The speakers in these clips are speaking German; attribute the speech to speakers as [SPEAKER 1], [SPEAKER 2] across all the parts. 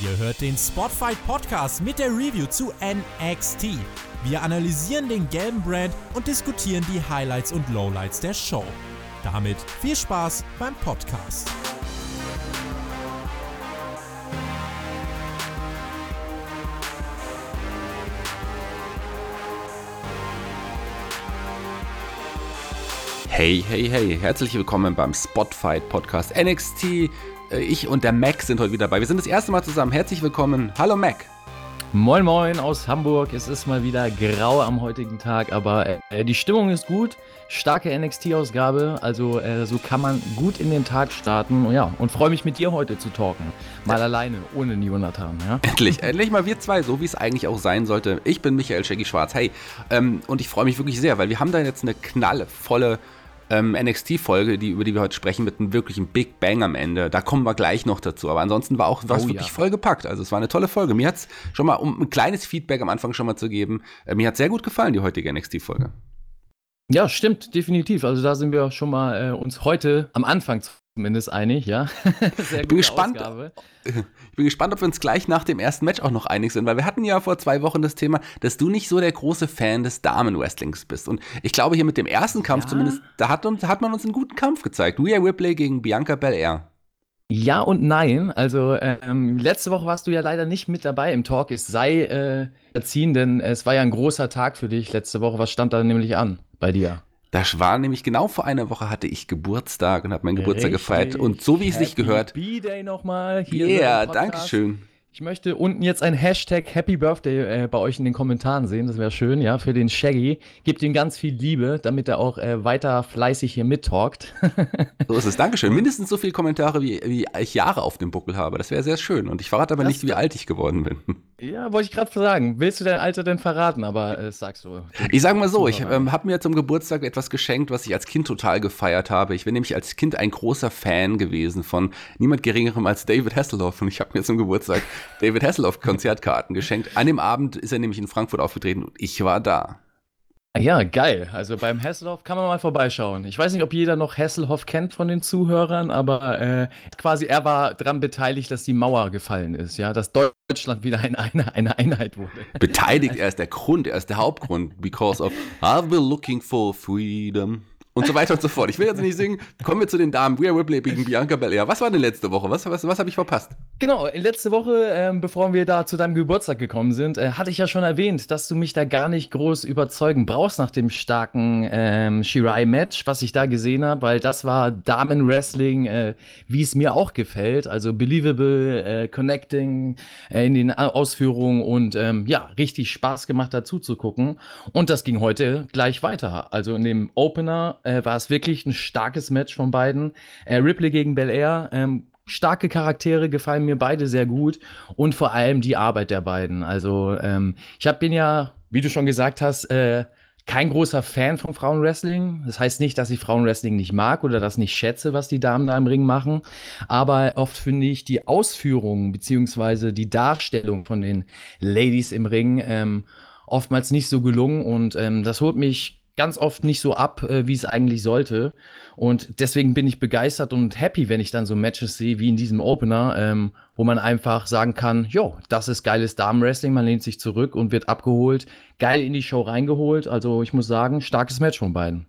[SPEAKER 1] Ihr hört den Spotfight Podcast mit der Review zu NXT. Wir analysieren den gelben Brand und diskutieren die Highlights und Lowlights der Show. Damit viel Spaß beim Podcast.
[SPEAKER 2] Hey, hey, hey, herzlich willkommen beim Spotfight Podcast NXT. Äh, ich und der Mac sind heute wieder dabei. Wir sind das erste Mal zusammen. Herzlich willkommen. Hallo Mac.
[SPEAKER 3] Moin Moin aus Hamburg. Es ist mal wieder grau am heutigen Tag, aber äh, die Stimmung ist gut. Starke NXT-Ausgabe, also äh, so kann man gut in den Tag starten. Und ja, und freue mich mit dir heute zu talken. Mal ja. alleine, ohne Jonathan. Ja?
[SPEAKER 2] Endlich, endlich mal wir zwei, so wie es eigentlich auch sein sollte. Ich bin Michael Shaggy Schwarz. Hey, ähm, und ich freue mich wirklich sehr, weil wir haben da jetzt eine knallvolle ähm, NXT-Folge, die, über die wir heute sprechen, mit einem wirklichen Big Bang am Ende. Da kommen wir gleich noch dazu. Aber ansonsten war auch was oh, wirklich ja. voll gepackt. Also es war eine tolle Folge. Mir hat es schon mal, um ein kleines Feedback am Anfang schon mal zu geben, äh, mir hat sehr gut gefallen, die heutige NXT-Folge.
[SPEAKER 3] Ja, stimmt, definitiv. Also da sind wir schon mal äh, uns heute am Anfang zumindest einig, ja.
[SPEAKER 2] Sehr ich bin gespannt. Ausgabe. Ich bin gespannt, ob wir uns gleich nach dem ersten Match auch noch einig sind, weil wir hatten ja vor zwei Wochen das Thema, dass du nicht so der große Fan des Damen-Wrestlings bist. Und ich glaube, hier mit dem ersten Kampf ja. zumindest, da hat, uns, hat man uns einen guten Kampf gezeigt. Rhea Ripley gegen Bianca Belair.
[SPEAKER 3] Ja und nein. Also ähm, letzte Woche warst du ja leider nicht mit dabei im Talk. Es sei äh, erziehen, denn es war ja ein großer Tag für dich letzte Woche. Was stand da nämlich an bei dir?
[SPEAKER 2] Das war nämlich genau vor einer Woche hatte ich Geburtstag und habe meinen Geburtstag Richtig. gefeiert. Und so wie es sich gehört.
[SPEAKER 3] B-Day nochmal
[SPEAKER 2] hier. Ja, yeah, danke schön.
[SPEAKER 3] Ich möchte unten jetzt ein Hashtag Happy Birthday äh, bei euch in den Kommentaren sehen. Das wäre schön, ja, für den Shaggy. Gebt ihm ganz viel Liebe, damit er auch äh, weiter fleißig hier mittalkt.
[SPEAKER 2] so ist es. Dankeschön. Mindestens so viele Kommentare, wie, wie ich Jahre auf dem Buckel habe. Das wäre sehr schön. Und ich verrate aber das nicht, wie alt ich geworden bin.
[SPEAKER 3] Ja, wollte ich gerade sagen. Willst du dein Alter denn verraten? Aber äh, sagst du.
[SPEAKER 2] Ich sage mal so, ich ähm, habe mir zum Geburtstag etwas geschenkt, was ich als Kind total gefeiert habe. Ich bin nämlich als Kind ein großer Fan gewesen von niemand Geringerem als David Hasselhoff. Und ich habe mir zum Geburtstag David Hasselhoff Konzertkarten geschenkt. An dem Abend ist er nämlich in Frankfurt aufgetreten und ich war da.
[SPEAKER 3] Ja, geil. Also beim Hasselhoff kann man mal vorbeischauen. Ich weiß nicht, ob jeder noch Hasselhoff kennt von den Zuhörern, aber äh, quasi er war daran beteiligt, dass die Mauer gefallen ist, ja, dass Deutschland wieder eine, eine, eine Einheit wurde.
[SPEAKER 2] Beteiligt, er ist der Grund, er ist der Hauptgrund, because of I've been looking for freedom und so weiter und so fort. Ich will jetzt nicht singen. Kommen wir zu den Damen. Rhea Ripley gegen Bianca Belair. Was war denn letzte Woche? Was, was, was habe ich verpasst?
[SPEAKER 3] Genau, letzte Woche, ähm, bevor wir da zu deinem Geburtstag gekommen sind, äh, hatte ich ja schon erwähnt, dass du mich da gar nicht groß überzeugen brauchst nach dem starken ähm, Shirai-Match, was ich da gesehen habe, weil das war Damen-Wrestling, äh, wie es mir auch gefällt. Also believable, äh, connecting äh, in den Ausführungen und ähm, ja, richtig Spaß gemacht dazu zu gucken. Und das ging heute gleich weiter. Also in dem Opener äh, war es wirklich ein starkes Match von beiden. Äh, Ripley gegen Belair, ähm, starke Charaktere, gefallen mir beide sehr gut und vor allem die Arbeit der beiden. Also ähm, ich hab, bin ja, wie du schon gesagt hast, äh, kein großer Fan von Frauenwrestling. Das heißt nicht, dass ich Frauenwrestling nicht mag oder das nicht schätze, was die Damen da im Ring machen. Aber oft finde ich die Ausführungen beziehungsweise die Darstellung von den Ladies im Ring ähm, oftmals nicht so gelungen und ähm, das holt mich ganz oft nicht so ab, äh, wie es eigentlich sollte. Und deswegen bin ich begeistert und happy, wenn ich dann so Matches sehe wie in diesem Opener, ähm, wo man einfach sagen kann, jo, das ist geiles Damenwrestling, man lehnt sich zurück und wird abgeholt, geil in die Show reingeholt. Also ich muss sagen, starkes Match von beiden.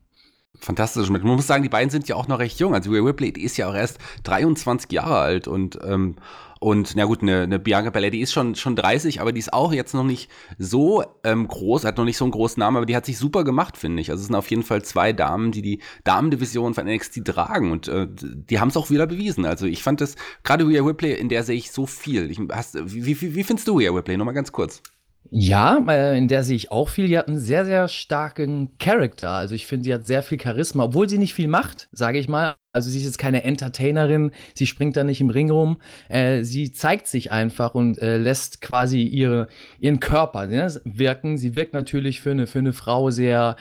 [SPEAKER 2] Fantastisch. Man muss sagen, die beiden sind ja auch noch recht jung. Also Rhea Ripley ist ja auch erst 23 Jahre alt und ähm, und na gut, eine, eine Bianca Belair, die ist schon, schon 30, aber die ist auch jetzt noch nicht so ähm, groß, hat noch nicht so einen großen Namen, aber die hat sich super gemacht, finde ich. Also es sind auf jeden Fall zwei Damen, die die Damendivision von NXT tragen und äh, die haben es auch wieder bewiesen. Also ich fand das, gerade Rhea Ripley, in der sehe ich so viel. Ich, hast, wie, wie, wie findest du Rhea Ripley? Nochmal ganz kurz.
[SPEAKER 3] Ja, äh, in der sehe ich auch viel. Die hat einen sehr, sehr starken Charakter. Also ich finde, sie hat sehr viel Charisma, obwohl sie nicht viel macht, sage ich mal. Also sie ist jetzt keine Entertainerin, sie springt da nicht im Ring rum. Äh, sie zeigt sich einfach und äh, lässt quasi ihre, ihren Körper ne, wirken. Sie wirkt natürlich für eine, für eine Frau sehr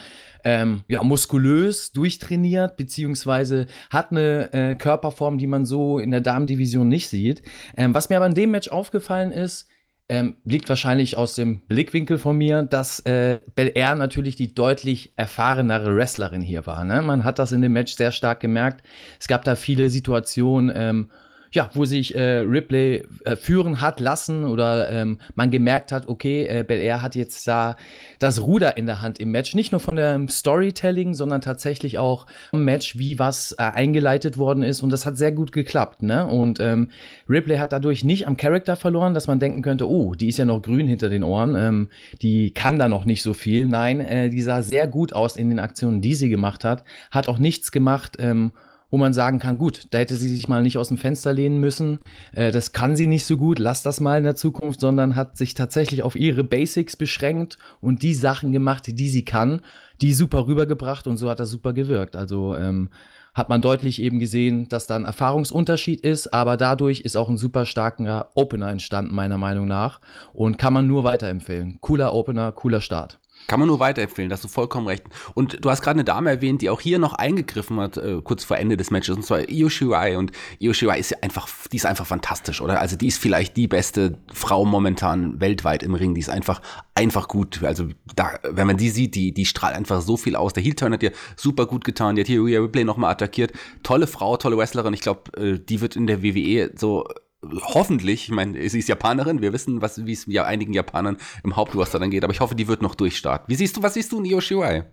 [SPEAKER 3] ähm, ja, muskulös, durchtrainiert, beziehungsweise hat eine äh, Körperform, die man so in der Damendivision nicht sieht. Ähm, was mir aber in dem Match aufgefallen ist, ähm, liegt wahrscheinlich aus dem Blickwinkel von mir, dass äh, Bel Air natürlich die deutlich erfahrenere Wrestlerin hier war. Ne? Man hat das in dem Match sehr stark gemerkt. Es gab da viele Situationen, ähm, ja, wo sich äh, Ripley äh, führen hat lassen oder ähm, man gemerkt hat, okay, äh, Bel Air hat jetzt da das Ruder in der Hand im Match. Nicht nur von dem Storytelling, sondern tatsächlich auch im Match, wie was äh, eingeleitet worden ist. Und das hat sehr gut geklappt. Ne? Und ähm, Ripley hat dadurch nicht am Charakter verloren, dass man denken könnte, oh, die ist ja noch grün hinter den Ohren, ähm, die kann da noch nicht so viel. Nein, äh, die sah sehr gut aus in den Aktionen, die sie gemacht hat. Hat auch nichts gemacht, ähm, wo man sagen kann, gut, da hätte sie sich mal nicht aus dem Fenster lehnen müssen. Äh, das kann sie nicht so gut, lass das mal in der Zukunft, sondern hat sich tatsächlich auf ihre Basics beschränkt und die Sachen gemacht, die sie kann, die super rübergebracht und so hat das super gewirkt. Also ähm, hat man deutlich eben gesehen, dass da ein Erfahrungsunterschied ist, aber dadurch ist auch ein super starker Opener entstanden, meiner Meinung nach. Und kann man nur weiterempfehlen. Cooler Opener, cooler Start.
[SPEAKER 2] Kann man nur weiterempfehlen, da hast du vollkommen recht. Und du hast gerade eine Dame erwähnt, die auch hier noch eingegriffen hat, äh, kurz vor Ende des Matches, und zwar Io Shirai. Und Io Shirai ist ja einfach, die ist einfach fantastisch, oder? Also die ist vielleicht die beste Frau momentan weltweit im Ring. Die ist einfach, einfach gut. Also da, wenn man die sieht, die, die strahlt einfach so viel aus. Der Heel-Turn hat ihr super gut getan. Die hat hier Rhea Ripley nochmal attackiert. Tolle Frau, tolle Wrestlerin. Ich glaube, äh, die wird in der WWE so hoffentlich, ich meine, sie ist Japanerin, wir wissen, wie es ja einigen Japanern im Hauptroster dann geht, aber ich hoffe, die wird noch durchstarten. Wie siehst du, was siehst du in Io Shirai?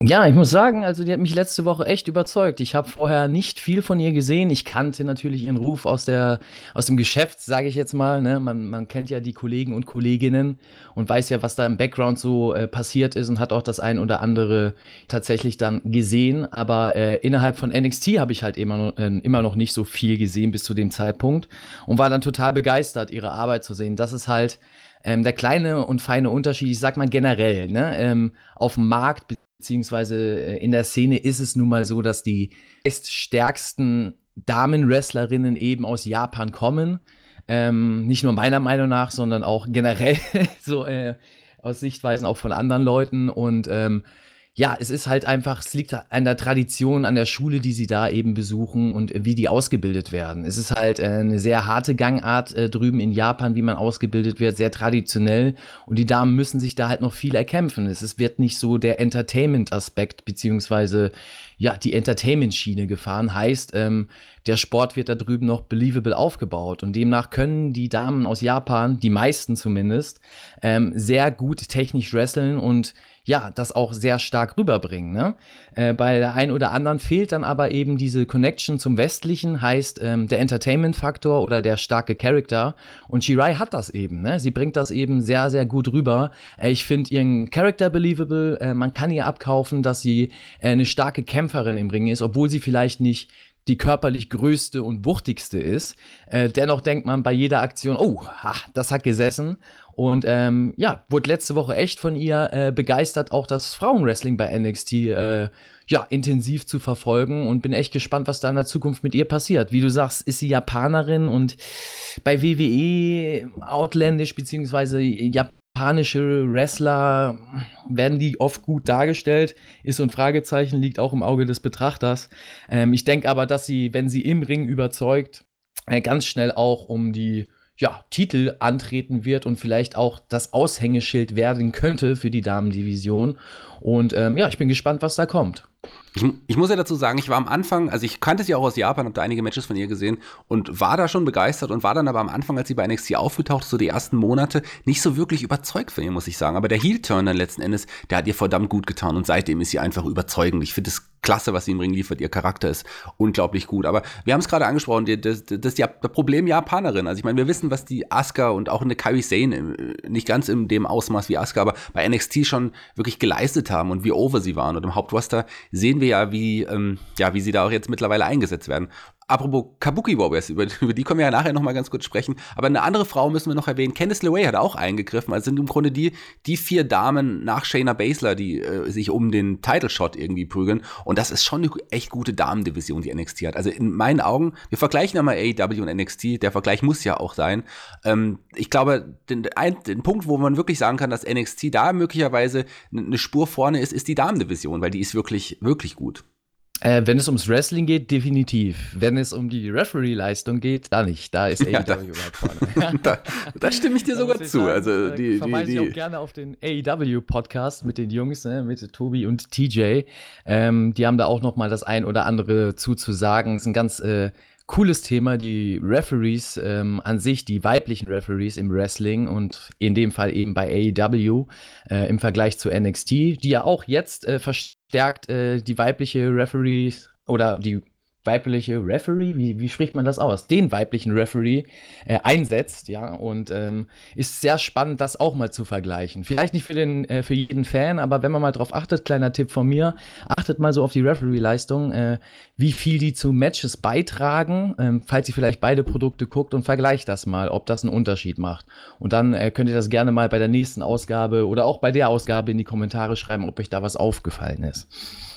[SPEAKER 3] Ja, ich muss sagen, also die hat mich letzte Woche echt überzeugt. Ich habe vorher nicht viel von ihr gesehen. Ich kannte natürlich ihren Ruf aus der aus dem Geschäft, sage ich jetzt mal. Ne? Man, man kennt ja die Kollegen und Kolleginnen und weiß ja, was da im Background so äh, passiert ist und hat auch das ein oder andere tatsächlich dann gesehen. Aber äh, innerhalb von NXT habe ich halt immer noch, äh, immer noch nicht so viel gesehen bis zu dem Zeitpunkt und war dann total begeistert, ihre Arbeit zu sehen. Das ist halt ähm, der kleine und feine Unterschied, ich sag mal generell, ne? ähm, auf dem Markt beziehungsweise äh, in der Szene ist es nun mal so, dass die stärksten Damen-Wrestlerinnen eben aus Japan kommen. Ähm, nicht nur meiner Meinung nach, sondern auch generell so äh, aus Sichtweisen auch von anderen Leuten. Und ähm, ja, es ist halt einfach, es liegt an der Tradition, an der Schule, die sie da eben besuchen und wie die ausgebildet werden. Es ist halt äh, eine sehr harte Gangart äh, drüben in Japan, wie man ausgebildet wird, sehr traditionell. Und die Damen müssen sich da halt noch viel erkämpfen. Es ist, wird nicht so der Entertainment-Aspekt, beziehungsweise ja, die Entertainment-Schiene gefahren. Heißt, ähm, der Sport wird da drüben noch believable aufgebaut. Und demnach können die Damen aus Japan, die meisten zumindest, ähm, sehr gut technisch wresteln und ja, das auch sehr stark rüberbringen. Ne? Äh, bei der einen oder anderen fehlt dann aber eben diese Connection zum Westlichen, heißt ähm, der Entertainment-Faktor oder der starke Charakter. Und Shirai hat das eben. Ne? Sie bringt das eben sehr, sehr gut rüber. Äh, ich finde ihren Charakter believable. Äh, man kann ihr abkaufen, dass sie äh, eine starke Kämpferin im Ring ist, obwohl sie vielleicht nicht die körperlich größte und wuchtigste ist. Äh, dennoch denkt man bei jeder Aktion, oh, ha, das hat gesessen. Und ähm, ja, wurde letzte Woche echt von ihr äh, begeistert, auch das Frauenwrestling bei NXT äh, ja, intensiv zu verfolgen und bin echt gespannt, was da in der Zukunft mit ihr passiert. Wie du sagst, ist sie Japanerin und bei WWE ausländisch beziehungsweise japanische Wrestler werden die oft gut dargestellt, ist so ein Fragezeichen, liegt auch im Auge des Betrachters. Ähm, ich denke aber, dass sie, wenn sie im Ring überzeugt, äh, ganz schnell auch um die ja, Titel antreten wird und vielleicht auch das Aushängeschild werden könnte für die Damendivision. Und ähm, ja, ich bin gespannt, was da kommt.
[SPEAKER 2] Ich, ich, muss ja dazu sagen, ich war am Anfang, also ich kannte sie auch aus Japan, habe da einige Matches von ihr gesehen und war da schon begeistert und war dann aber am Anfang, als sie bei NXT aufgetaucht, so die ersten Monate, nicht so wirklich überzeugt von ihr, muss ich sagen. Aber der Heel-Turn dann letzten Endes, der hat ihr verdammt gut getan und seitdem ist sie einfach überzeugend. Ich finde es klasse, was sie im Ring liefert. Ihr Charakter ist unglaublich gut. Aber wir haben es gerade angesprochen, das, das, das, das Problem Japanerin. Also ich meine, wir wissen, was die Asuka und auch eine Kairi Sane, äh, nicht ganz in dem Ausmaß wie Asuka, aber bei NXT schon wirklich geleistet haben und wie over sie waren. Und im Hauptroster sehen wir ja, wie, ähm, ja, wie sie da auch jetzt mittlerweile eingesetzt werden. Apropos Kabuki Warriors, über, über die können wir ja nachher nochmal ganz kurz sprechen. Aber eine andere Frau müssen wir noch erwähnen. Candice LeRae hat auch eingegriffen. Also sind im Grunde die, die vier Damen nach Shayna Baszler, die äh, sich um den Title Shot irgendwie prügeln. Und das ist schon eine echt gute Damendivision, die NXT hat. Also in meinen Augen, wir vergleichen ja mal AEW und NXT. Der Vergleich muss ja auch sein. Ähm, ich glaube, den, den Punkt, wo man wirklich sagen kann, dass NXT da möglicherweise eine Spur vorne ist, ist die Damendivision, weil die ist wirklich, wirklich gut.
[SPEAKER 3] Äh, wenn es ums Wrestling geht, definitiv. Wenn es um die Referee-Leistung geht, da nicht. Da ist AEW ja, da, weit
[SPEAKER 2] vorne. da, da, stimme ich dir sogar zu. Sagen, also die,
[SPEAKER 3] ich verweise
[SPEAKER 2] die,
[SPEAKER 3] die, auch gerne auf den AEW-Podcast mit den Jungs, ne, mit Tobi und TJ. Ähm, die haben da auch noch mal das ein oder andere zuzusagen. Es ist ein ganz äh, cooles Thema, die Referees ähm, an sich, die weiblichen Referees im Wrestling und in dem Fall eben bei AEW äh, im Vergleich zu NXT, die ja auch jetzt äh, verstärkt äh, die weibliche Referees oder die weibliche Referee, wie, wie spricht man das aus? Den weiblichen Referee äh, einsetzt, ja, und ähm, ist sehr spannend, das auch mal zu vergleichen. Vielleicht nicht für, den, äh, für jeden Fan, aber wenn man mal drauf achtet, kleiner Tipp von mir, achtet mal so auf die Referee-Leistung, äh, wie viel die zu Matches beitragen, ähm, falls ihr vielleicht beide Produkte guckt und vergleicht das mal, ob das einen Unterschied macht. Und dann äh, könnt ihr das gerne mal bei der nächsten Ausgabe oder auch bei der Ausgabe in die Kommentare schreiben, ob euch da was aufgefallen ist.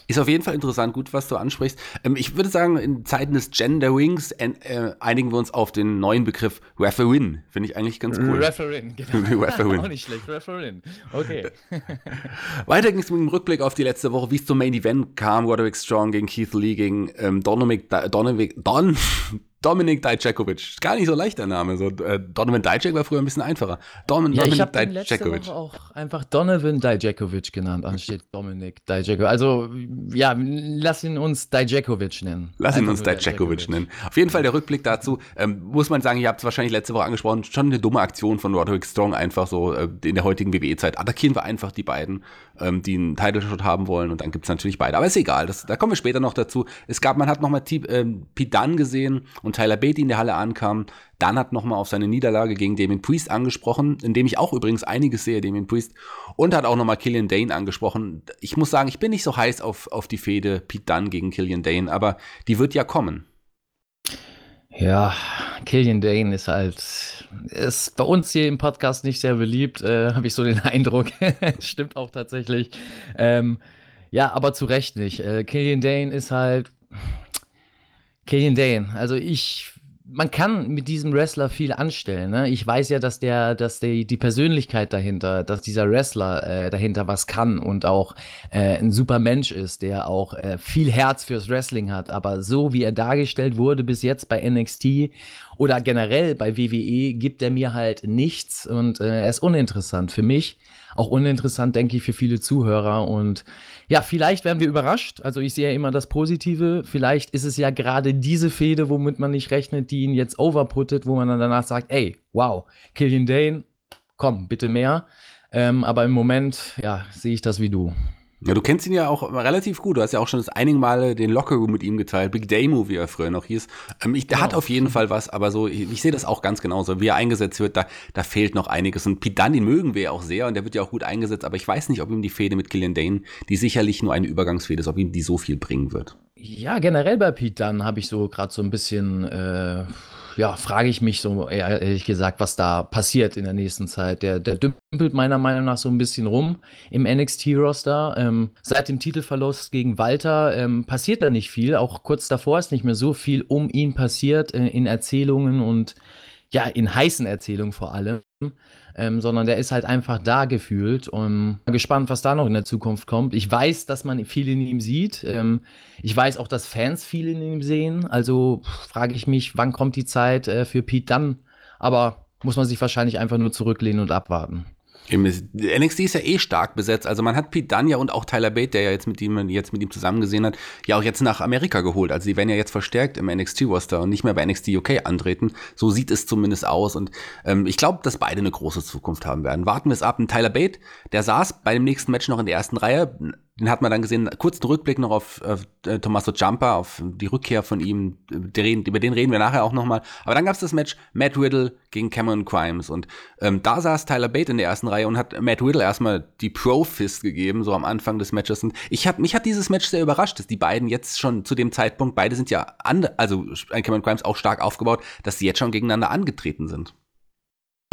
[SPEAKER 2] Ist auf jeden Fall interessant, gut, was du ansprichst. Ähm, ich würde sagen, in Zeiten des Genderings äh, einigen wir uns auf den neuen Begriff Referin. Finde ich eigentlich ganz cool.
[SPEAKER 3] Referin, genau.
[SPEAKER 2] Referin.
[SPEAKER 3] Auch nicht schlecht, Referin. Okay.
[SPEAKER 2] Weiter ging es mit dem Rückblick auf die letzte Woche, wie es zum Main Event kam. Roderick Strong gegen Keith Lee gegen ähm, Donomic, Donomic, Don, Dominik Dijakovic. Gar nicht so leicht der Name. So, äh, Donovan Dijak war früher ein bisschen einfacher.
[SPEAKER 3] Dom ja, Dominik ich habe letzte Woche auch einfach Donovan Dijakovic genannt, ansteht Dominik Dijakovic. Also, ja, lass ihn uns Dijakovic nennen.
[SPEAKER 2] Lass ihn uns Dijakovic nennen. Auf jeden Fall der Rückblick dazu. Ähm, muss man sagen, ihr habt es wahrscheinlich letzte Woche angesprochen, schon eine dumme Aktion von Roderick Strong, einfach so äh, in der heutigen WWE-Zeit. Attackieren wir einfach die beiden, ähm, die einen Title-Shot haben wollen und dann gibt es natürlich beide. Aber ist egal, das, da kommen wir später noch dazu. Es gab, man hat nochmal ähm, Dunn gesehen und und Tyler Beatty in der Halle ankam. Dann hat nochmal auf seine Niederlage gegen Damien Priest angesprochen, in dem ich auch übrigens einiges sehe, Damien Priest. Und hat auch nochmal Killian Dane angesprochen. Ich muss sagen, ich bin nicht so heiß auf, auf die Fehde Pete Dunne gegen Killian Dane, aber die wird ja kommen.
[SPEAKER 3] Ja, Killian Dane ist halt, ist bei uns hier im Podcast nicht sehr beliebt, äh, habe ich so den Eindruck. Stimmt auch tatsächlich. Ähm, ja, aber zu Recht nicht. Äh, Killian Dane ist halt, Killian Dane. Also ich, man kann mit diesem Wrestler viel anstellen. Ne? Ich weiß ja, dass der, dass der, die Persönlichkeit dahinter, dass dieser Wrestler äh, dahinter was kann und auch äh, ein super Mensch ist, der auch äh, viel Herz fürs Wrestling hat. Aber so wie er dargestellt wurde bis jetzt bei NXT oder generell bei WWE, gibt er mir halt nichts und äh, er ist uninteressant für mich. Auch uninteressant, denke ich, für viele Zuhörer und ja, vielleicht werden wir überrascht. Also ich sehe ja immer das Positive. Vielleicht ist es ja gerade diese Fehde, womit man nicht rechnet, die ihn jetzt overputtet, wo man dann danach sagt, ey, wow, Killian Dane, komm, bitte mehr. Ähm, aber im Moment, ja, sehe ich das wie du.
[SPEAKER 2] Ja, du kennst ihn ja auch relativ gut. Du hast ja auch schon das einige Male den Lockerroom mit ihm geteilt. Big Damo, wie er früher noch hieß. Ähm, ich, der genau. hat auf jeden Fall was, aber so, ich, ich sehe das auch ganz genauso. Wie er eingesetzt wird, da, da fehlt noch einiges. Und Pidani mögen wir ja auch sehr und der wird ja auch gut eingesetzt, aber ich weiß nicht, ob ihm die Fehde mit Killian Dane, die sicherlich nur eine Übergangsfehde ist, ob ihm die so viel bringen wird.
[SPEAKER 3] Ja, generell bei Pete Dunn habe ich so gerade so ein bisschen äh, ja, frage ich mich so ehrlich gesagt, was da passiert in der nächsten Zeit. Der, der dümpelt meiner Meinung nach so ein bisschen rum im NXT-Roster. Ähm, seit dem Titelverlust gegen Walter ähm, passiert da nicht viel. Auch kurz davor ist nicht mehr so viel um ihn passiert äh, in Erzählungen und ja, in heißen Erzählungen vor allem ähm, sondern der ist halt einfach da gefühlt und gespannt, was da noch in der Zukunft kommt. Ich weiß, dass man viel in ihm sieht. Ähm, ich weiß auch, dass Fans viel in ihm sehen. Also frage ich mich, wann kommt die Zeit äh, für Pete dann? Aber muss man sich wahrscheinlich einfach nur zurücklehnen und abwarten.
[SPEAKER 2] NXT ist ja eh stark besetzt. Also man hat Pete Dunne und auch Tyler Bate, der ja jetzt mit ihm jetzt mit ihm zusammen gesehen hat, ja auch jetzt nach Amerika geholt. Also die werden ja jetzt verstärkt im NXT-Roster und nicht mehr bei NXT UK antreten. So sieht es zumindest aus. Und ähm, ich glaube, dass beide eine große Zukunft haben werden. Warten wir es ab. Und Tyler Bate, der saß bei dem nächsten Match noch in der ersten Reihe den hat man dann gesehen, kurzen Rückblick noch auf, äh, Tommaso Ciampa, auf die Rückkehr von ihm, reden, über den reden wir nachher auch nochmal. Aber dann gab es das Match Matt Riddle gegen Cameron Crimes und ähm, da saß Tyler Bate in der ersten Reihe und hat Matt Riddle erstmal die Pro-Fist gegeben, so am Anfang des Matches. Und ich hab, mich hat dieses Match sehr überrascht, dass die beiden jetzt schon zu dem Zeitpunkt, beide sind ja, an, also Cameron Crimes auch stark aufgebaut, dass sie jetzt schon gegeneinander angetreten sind.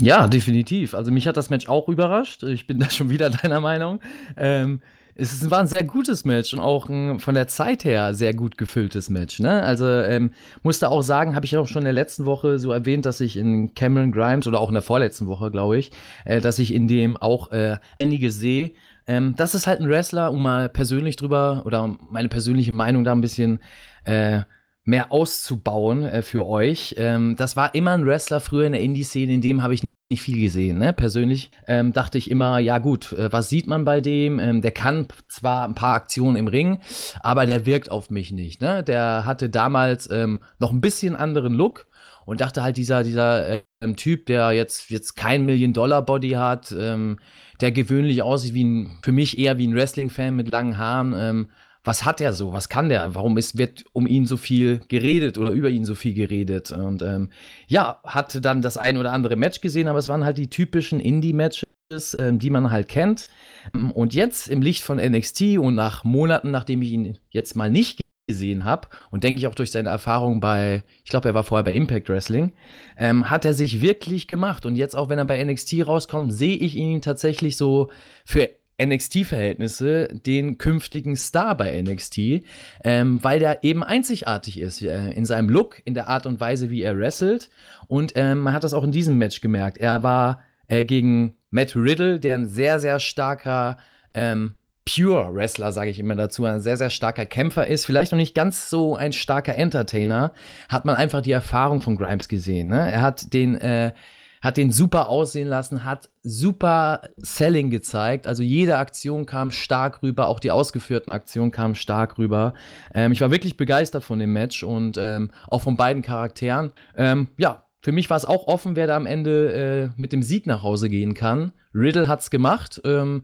[SPEAKER 3] Ja, definitiv. Also mich hat das Match auch überrascht. Ich bin da schon wieder deiner Meinung. Ähm, es war ein sehr gutes Match und auch ein von der Zeit her sehr gut gefülltes Match. Ne? Also ähm, musste auch sagen, habe ich auch schon in der letzten Woche so erwähnt, dass ich in Cameron Grimes oder auch in der vorletzten Woche, glaube ich, äh, dass ich in dem auch äh, einige sehe. Ähm, das ist halt ein Wrestler, um mal persönlich drüber oder meine persönliche Meinung da ein bisschen äh, mehr auszubauen äh, für euch. Ähm, das war immer ein Wrestler früher in der Indie-Szene, in dem habe ich nicht viel gesehen, ne? Persönlich ähm, dachte ich immer, ja gut, äh, was sieht man bei dem? Ähm, der kann zwar ein paar Aktionen im Ring, aber der wirkt auf mich nicht. Ne? Der hatte damals ähm, noch ein bisschen anderen Look und dachte halt, dieser, dieser äh, Typ, der jetzt, jetzt kein Million-Dollar-Body hat, ähm, der gewöhnlich aussieht wie ein, für mich eher wie ein Wrestling-Fan mit langen Haaren, ähm, was hat er so? Was kann der? Warum ist, wird um ihn so viel geredet oder über ihn so viel geredet? Und ähm, ja, hatte dann das ein oder andere Match gesehen, aber es waren halt die typischen Indie-Matches, ähm, die man halt kennt. Und jetzt im Licht von NXT und nach Monaten, nachdem ich ihn jetzt mal nicht gesehen habe und denke ich auch durch seine Erfahrung bei, ich glaube, er war vorher bei Impact Wrestling, ähm, hat er sich wirklich gemacht. Und jetzt auch, wenn er bei NXT rauskommt, sehe ich ihn tatsächlich so für NXT-Verhältnisse den künftigen Star bei NXT, ähm, weil der eben einzigartig ist äh, in seinem Look, in der Art und Weise, wie er wrestelt. Und ähm, man hat das auch in diesem Match gemerkt. Er war äh, gegen Matt Riddle, der ein sehr, sehr starker ähm, Pure Wrestler, sage ich immer dazu, ein sehr, sehr starker Kämpfer ist, vielleicht noch nicht ganz so ein starker Entertainer, hat man einfach die Erfahrung von Grimes gesehen. Ne? Er hat den äh, hat den super aussehen lassen, hat super Selling gezeigt. Also jede Aktion kam stark rüber, auch die ausgeführten Aktionen kamen stark rüber. Ähm, ich war wirklich begeistert von dem Match und ähm, auch von beiden Charakteren. Ähm, ja, für mich war es auch offen, wer da am Ende äh, mit dem Sieg nach Hause gehen kann. Riddle hat es gemacht. Ähm,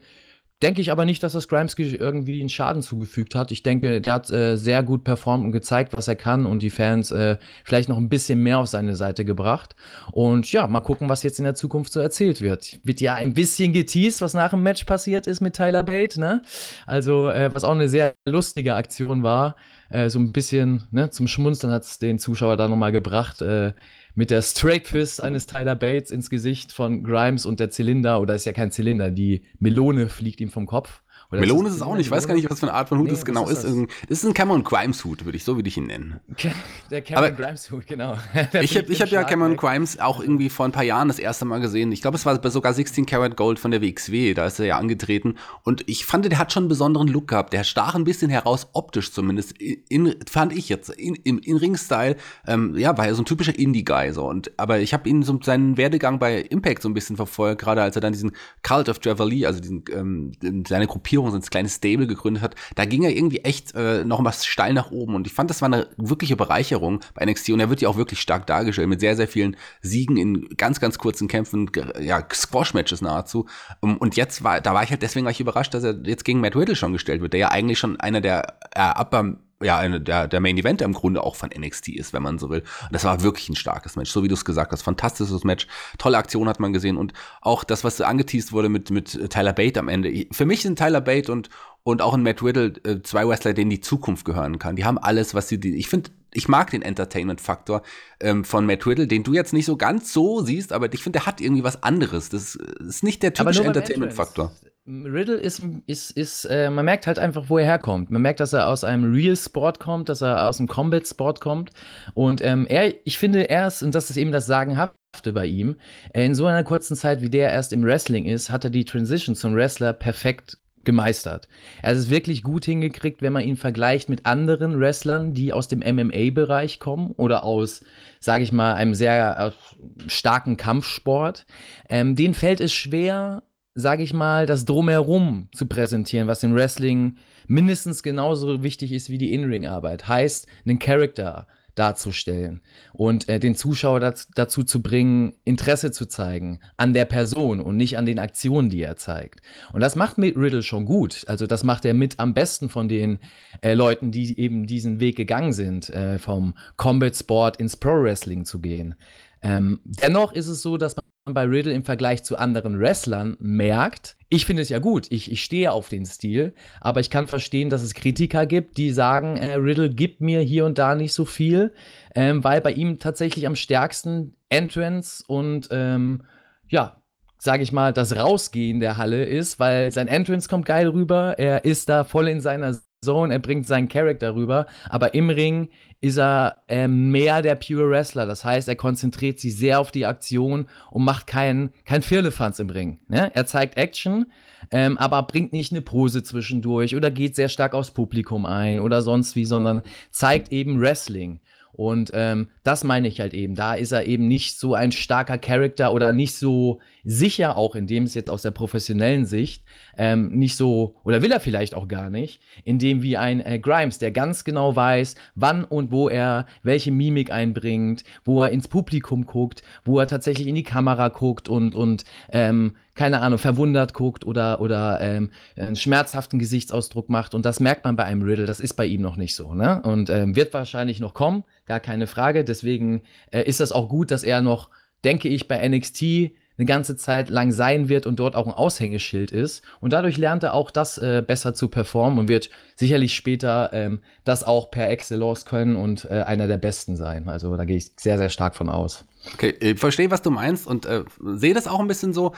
[SPEAKER 3] Denke ich aber nicht, dass das Grimes irgendwie einen Schaden zugefügt hat. Ich denke, der hat äh, sehr gut performt und gezeigt, was er kann und die Fans äh, vielleicht noch ein bisschen mehr auf seine Seite gebracht. Und ja, mal gucken, was jetzt in der Zukunft so erzählt wird. Wird ja ein bisschen geteased, was nach dem Match passiert ist mit Tyler Bate, ne? Also, äh, was auch eine sehr lustige Aktion war. Äh, so ein bisschen ne, zum Schmunzeln hat es den Zuschauer da nochmal gebracht äh, mit der Straight Fist eines Tyler Bates ins Gesicht von Grimes und der Zylinder, oder ist ja kein Zylinder, die Melone fliegt ihm vom Kopf.
[SPEAKER 2] Oder Melone ist es auch nicht. Ich weiß gar nicht, was für eine Art von Hut nee, das genau ist. Das? ist ein Cameron Grimes Hut, würde ich, so würde ich ihn nennen.
[SPEAKER 3] Der Cameron Grimes Hut, genau.
[SPEAKER 2] ich habe hab ja Cameron Grimes auch irgendwie vor ein paar Jahren das erste Mal gesehen. Ich glaube, es war sogar 16 Karat Gold von der WXW. Da ist er ja angetreten. Und ich fand, der hat schon einen besonderen Look gehabt. Der stach ein bisschen heraus, optisch zumindest. In, fand ich jetzt. In, in, in Ring-Style. Ähm, ja, war ja so ein typischer Indie-Guy. So. Und, aber ich habe ihn so seinen Werdegang bei Impact so ein bisschen verfolgt, gerade als er dann diesen Cult of Javali, also diesen, ähm, seine Gruppierung, so ein kleines Stable gegründet hat, da ging er irgendwie echt äh, noch was steil nach oben. Und ich fand, das war eine wirkliche Bereicherung bei NXT. Und er wird ja auch wirklich stark dargestellt, mit sehr, sehr vielen Siegen in ganz, ganz kurzen Kämpfen, ja, Squash-Matches nahezu. Um, und jetzt war, da war ich halt deswegen gleich überrascht, dass er jetzt gegen Matt Riddle schon gestellt wird, der ja eigentlich schon einer der äh, Upper ja, eine, der, der Main Event im Grunde auch von NXT ist, wenn man so will. Und das war wirklich ein starkes Match, so wie du es gesagt hast. Fantastisches Match. Tolle Aktion hat man gesehen. Und auch das, was angeteased wurde mit, mit Tyler Bate am Ende. Für mich sind Tyler Bate und, und auch ein Matt Riddle äh, zwei Wrestler, denen die Zukunft gehören kann. Die haben alles, was sie, die, ich finde, ich mag den Entertainment-Faktor ähm, von Matt Riddle, den du jetzt nicht so ganz so siehst, aber ich finde, der hat irgendwie was anderes. Das ist nicht der typische Entertainment-Faktor.
[SPEAKER 3] Riddle ist, ist, ist äh, man merkt halt einfach, wo er herkommt. Man merkt, dass er aus einem Real Sport kommt, dass er aus einem Combat Sport kommt. Und ähm, er, ich finde, er ist, und das ist eben das Sagenhafte bei ihm, in so einer kurzen Zeit, wie der erst im Wrestling ist, hat er die Transition zum Wrestler perfekt gemeistert. Er es wirklich gut hingekriegt, wenn man ihn vergleicht mit anderen Wrestlern, die aus dem MMA-Bereich kommen oder aus, sage ich mal, einem sehr äh, starken Kampfsport. Ähm, denen fällt es schwer, sage ich mal, das Drumherum zu präsentieren, was im Wrestling mindestens genauso wichtig ist wie die In-Ring-Arbeit. Heißt, einen Charakter darzustellen und äh, den Zuschauer dazu, dazu zu bringen, Interesse zu zeigen an der Person und nicht an den Aktionen, die er zeigt. Und das macht Riddle schon gut. Also das macht er mit am besten von den äh, Leuten, die eben diesen Weg gegangen sind, äh, vom Combat Sport ins Pro Wrestling zu gehen. Ähm, dennoch ist es so, dass man bei Riddle im Vergleich zu anderen Wrestlern merkt, ich finde es ja gut, ich, ich stehe auf den Stil, aber ich kann verstehen, dass es Kritiker gibt, die sagen, äh, Riddle gibt mir hier und da nicht so viel, ähm, weil bei ihm tatsächlich am stärksten Entrance und ähm, ja, sage ich mal, das Rausgehen der Halle ist, weil sein Entrance kommt geil rüber, er ist da voll in seiner Zone, er bringt seinen Charakter rüber, aber im Ring ist er äh, mehr der pure Wrestler. Das heißt, er konzentriert sich sehr auf die Aktion und macht keinen kein Firlefanz im Ring. Ne? Er zeigt Action, ähm, aber bringt nicht eine Pose zwischendurch oder geht sehr stark aufs Publikum ein oder sonst wie, sondern zeigt eben Wrestling. Und ähm, das meine ich halt eben. Da ist er eben nicht so ein starker Charakter oder nicht so sicher, auch in dem es jetzt aus der professionellen Sicht, ähm, nicht so, oder will er vielleicht auch gar nicht, in dem wie ein äh, Grimes, der ganz genau weiß, wann und wo er welche Mimik einbringt, wo er ins Publikum guckt, wo er tatsächlich in die Kamera guckt und, und ähm, keine Ahnung, verwundert guckt oder, oder ähm, einen schmerzhaften Gesichtsausdruck macht. Und das merkt man bei einem Riddle, das ist bei ihm noch nicht so. Ne? Und ähm, wird wahrscheinlich noch kommen, gar keine Frage. Deswegen äh, ist das auch gut, dass er noch, denke ich, bei NXT eine ganze Zeit lang sein wird und dort auch ein Aushängeschild ist. Und dadurch lernt er auch das äh, besser zu performen und wird sicherlich später ähm, das auch per Excellence können und äh, einer der Besten sein. Also da gehe ich sehr, sehr stark von aus.
[SPEAKER 2] Okay, ich verstehe, was du meinst und äh, sehe das auch ein bisschen so.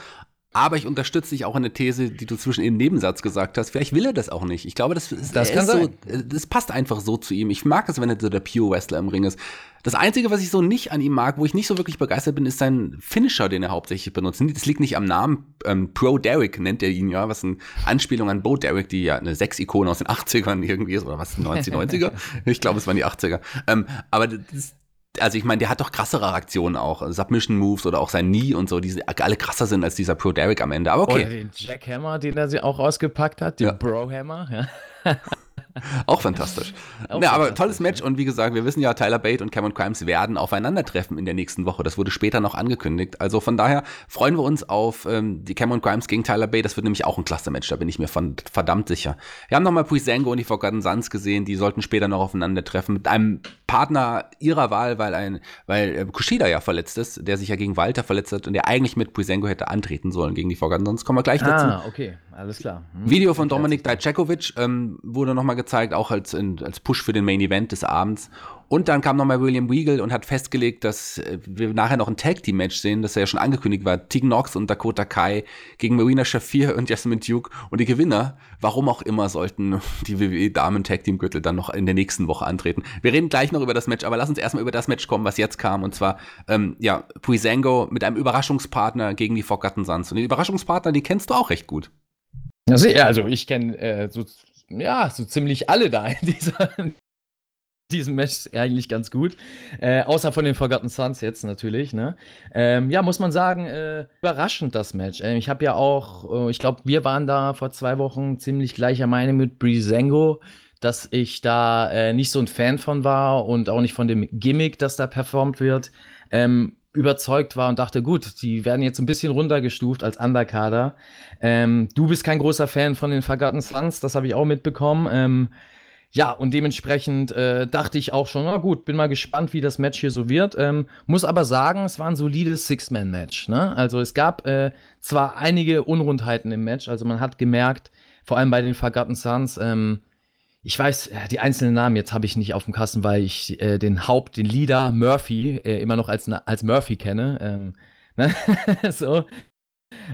[SPEAKER 2] Aber ich unterstütze dich auch in der These, die du zwischen im Nebensatz gesagt hast. Vielleicht will er das auch nicht. Ich glaube, das, ist,
[SPEAKER 3] das, ist
[SPEAKER 2] so, das passt einfach so zu ihm. Ich mag es, wenn er so der Pure Wrestler im Ring ist. Das Einzige, was ich so nicht an ihm mag, wo ich nicht so wirklich begeistert bin, ist sein Finisher, den er hauptsächlich benutzt. Das liegt nicht am Namen. Ähm, Pro Derek nennt er ihn ja, was eine Anspielung an Bo Derek, die ja eine Sex-Ikone aus den 80ern irgendwie ist, oder was, 1990er? ich glaube, es waren die 80er. Ähm, aber das, also ich meine, der hat doch krassere Aktionen auch. Submission Moves oder auch sein Knee und so, die alle krasser sind als dieser Pro Derek am Ende. Aber okay. Oder
[SPEAKER 3] den Jackhammer, den er sie auch ausgepackt hat, den ja. Bro Hammer. Ja.
[SPEAKER 2] Auch fantastisch. Auch ja, aber tolles Match und wie gesagt, wir wissen ja, Tyler Bate und Cameron Crimes werden aufeinandertreffen in der nächsten Woche. Das wurde später noch angekündigt. Also von daher freuen wir uns auf ähm, die Cameron Crimes gegen Tyler Bate. Das wird nämlich auch ein klasse Match, da bin ich mir von, verdammt sicher. Wir haben nochmal Puisango und die Forgotten Sons gesehen, die sollten später noch aufeinandertreffen mit einem Partner ihrer Wahl, weil ein, weil äh, Kushida ja verletzt ist, der sich ja gegen Walter verletzt hat und der eigentlich mit Puisango hätte antreten sollen gegen die Forgotten Sons. Kommen wir gleich dazu.
[SPEAKER 3] Ah, okay, alles klar.
[SPEAKER 2] Hm. Video von Dominik Dijakovic ähm, wurde nochmal gezeigt gezeigt, auch als, in, als Push für den Main Event des Abends. Und dann kam nochmal William Weagle und hat festgelegt, dass äh, wir nachher noch ein Tag Team Match sehen, das ja schon angekündigt war. Tegan Knox und Dakota Kai gegen Marina Shafir und Jasmine Duke. Und die Gewinner, warum auch immer, sollten die WWE Damen Tag Team Gürtel dann noch in der nächsten Woche antreten. Wir reden gleich noch über das Match, aber lass uns erstmal über das Match kommen, was jetzt kam. Und zwar, ähm, ja, Puisango mit einem Überraschungspartner gegen die Forgotten Sons. Und den Überraschungspartner, die kennst du auch recht gut.
[SPEAKER 3] Also, ja, also ich kenne äh, so ja, so ziemlich alle da in dieser, diesem Match eigentlich ganz gut. Äh, außer von den Forgotten Sons jetzt natürlich. Ne? Ähm, ja, muss man sagen, äh, überraschend das Match. Äh, ich habe ja auch, ich glaube, wir waren da vor zwei Wochen ziemlich gleicher Meinung mit Brisengo, dass ich da äh, nicht so ein Fan von war und auch nicht von dem Gimmick, das da performt wird. Ähm, überzeugt war und dachte, gut, die werden jetzt ein bisschen runtergestuft als Underkader. Ähm, du bist kein großer Fan von den Forgotten Sons, das habe ich auch mitbekommen. Ähm, ja, und dementsprechend äh, dachte ich auch schon, na gut, bin mal gespannt, wie das Match hier so wird. Ähm, muss aber sagen, es war ein solides Six-Man-Match. Ne? Also es gab äh, zwar einige Unrundheiten im Match, also man hat gemerkt, vor allem bei den Forgotten Sons, ähm, ich weiß, äh, die einzelnen Namen jetzt habe ich nicht auf dem Kasten, weil ich äh, den Haupt, den Leader Murphy äh, immer noch als, als Murphy kenne. Ähm, ne? so.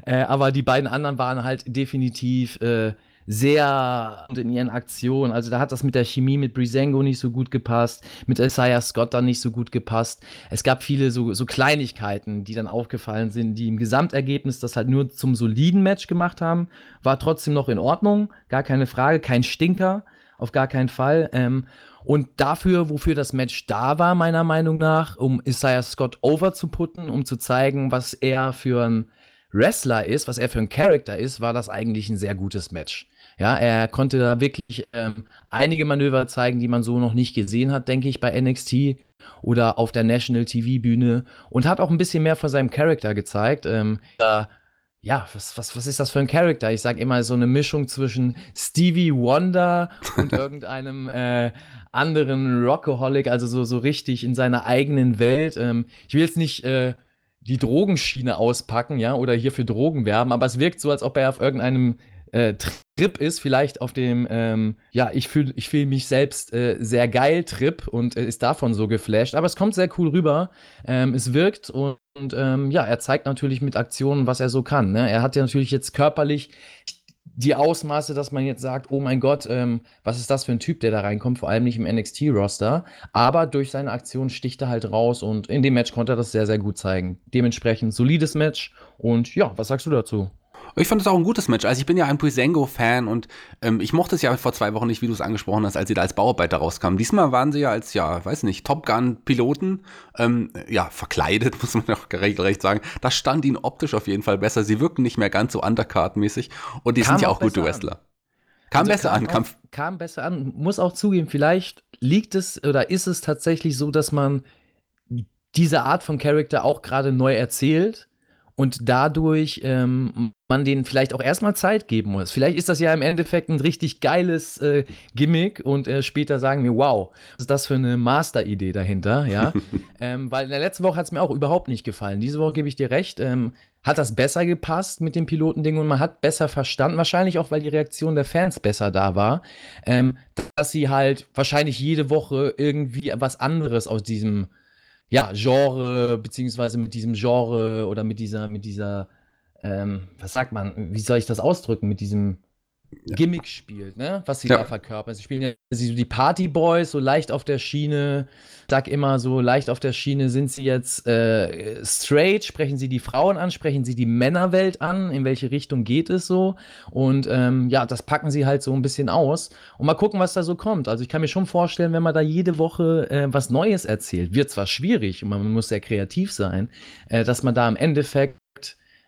[SPEAKER 3] Äh, aber die beiden anderen waren halt definitiv äh, sehr in ihren Aktionen. Also da hat das mit der Chemie mit Brisengo nicht so gut gepasst, mit Isaiah Scott dann nicht so gut gepasst. Es gab viele so, so Kleinigkeiten, die dann aufgefallen sind, die im Gesamtergebnis das halt nur zum soliden Match gemacht haben. War trotzdem noch in Ordnung, gar keine Frage, kein Stinker auf gar keinen Fall. Ähm, und dafür, wofür das Match da war, meiner Meinung nach, um Isaiah Scott over zu putten, um zu zeigen, was er für ein Wrestler ist, was er für ein Charakter ist, war das eigentlich ein sehr gutes Match. Ja, er konnte da wirklich ähm, einige Manöver zeigen, die man so noch nicht gesehen hat, denke ich, bei NXT oder auf der National TV Bühne und hat auch ein bisschen mehr von seinem Charakter gezeigt. Ähm, ja, was, was, was ist das für ein Charakter? Ich sage immer so eine Mischung zwischen Stevie Wonder und irgendeinem äh, anderen Rockaholic, also so, so richtig in seiner eigenen Welt. Ähm, ich will jetzt nicht äh, die Drogenschiene auspacken, ja, oder hier für Drogen werben, aber es wirkt so, als ob er auf irgendeinem äh, Trip ist, vielleicht auf dem, ähm, ja, ich fühle ich fühl mich selbst äh, sehr geil Trip und äh, ist davon so geflasht. Aber es kommt sehr cool rüber. Ähm, es wirkt und und ähm, ja, er zeigt natürlich mit Aktionen, was er so kann. Ne? Er hat ja natürlich jetzt körperlich die Ausmaße, dass man jetzt sagt, oh mein Gott, ähm, was ist das für ein Typ, der da reinkommt, vor allem nicht im NXT-Roster. Aber durch seine Aktion sticht er halt raus und in dem Match konnte er das sehr, sehr gut zeigen. Dementsprechend solides Match und ja, was sagst du dazu?
[SPEAKER 2] Ich fand es auch ein gutes Match. Also ich bin ja ein Puisengo-Fan und ähm, ich mochte es ja vor zwei Wochen nicht, wie du es angesprochen hast, als sie da als Bauarbeiter rauskamen. Diesmal waren sie ja als, ja, weiß nicht, Top Gun-Piloten, ähm, ja, verkleidet, muss man auch regelrecht sagen. Das stand ihnen optisch auf jeden Fall besser. Sie wirken nicht mehr ganz so Undercard-mäßig und die kam sind ja auch, auch gute Wrestler. An. Kam also besser kam an. Kam,
[SPEAKER 3] kam besser an. Muss auch zugeben, vielleicht liegt es oder ist es tatsächlich so, dass man diese Art von Charakter auch gerade neu erzählt und dadurch ähm, man denen vielleicht auch erstmal Zeit geben muss. Vielleicht ist das ja im Endeffekt ein richtig geiles äh, Gimmick und äh, später sagen wir, wow, was ist das für eine Master-Idee dahinter, ja? ähm, weil in der letzten Woche hat es mir auch überhaupt nicht gefallen. Diese Woche gebe ich dir recht, ähm, hat das besser gepasst mit dem Pilotending und man hat besser verstanden, wahrscheinlich auch, weil die Reaktion der Fans besser da war, ähm, dass sie halt wahrscheinlich jede Woche irgendwie was anderes aus diesem ja, Genre, beziehungsweise mit diesem Genre oder mit dieser, mit dieser, ähm, was sagt man, wie soll ich das ausdrücken, mit diesem. Gimmick spielt, ne? was sie ja. da verkörpern. Sie spielen ja sie, die Party Boys so leicht auf der Schiene. Sag immer so leicht auf der Schiene sind sie jetzt äh, straight, sprechen sie die Frauen an, sprechen sie die Männerwelt an, in welche Richtung geht es so? Und ähm, ja, das packen sie halt so ein bisschen aus und mal gucken, was da so kommt. Also ich kann mir schon vorstellen, wenn man da jede Woche äh, was Neues erzählt, wird zwar schwierig und man muss sehr kreativ sein, äh, dass man da im Endeffekt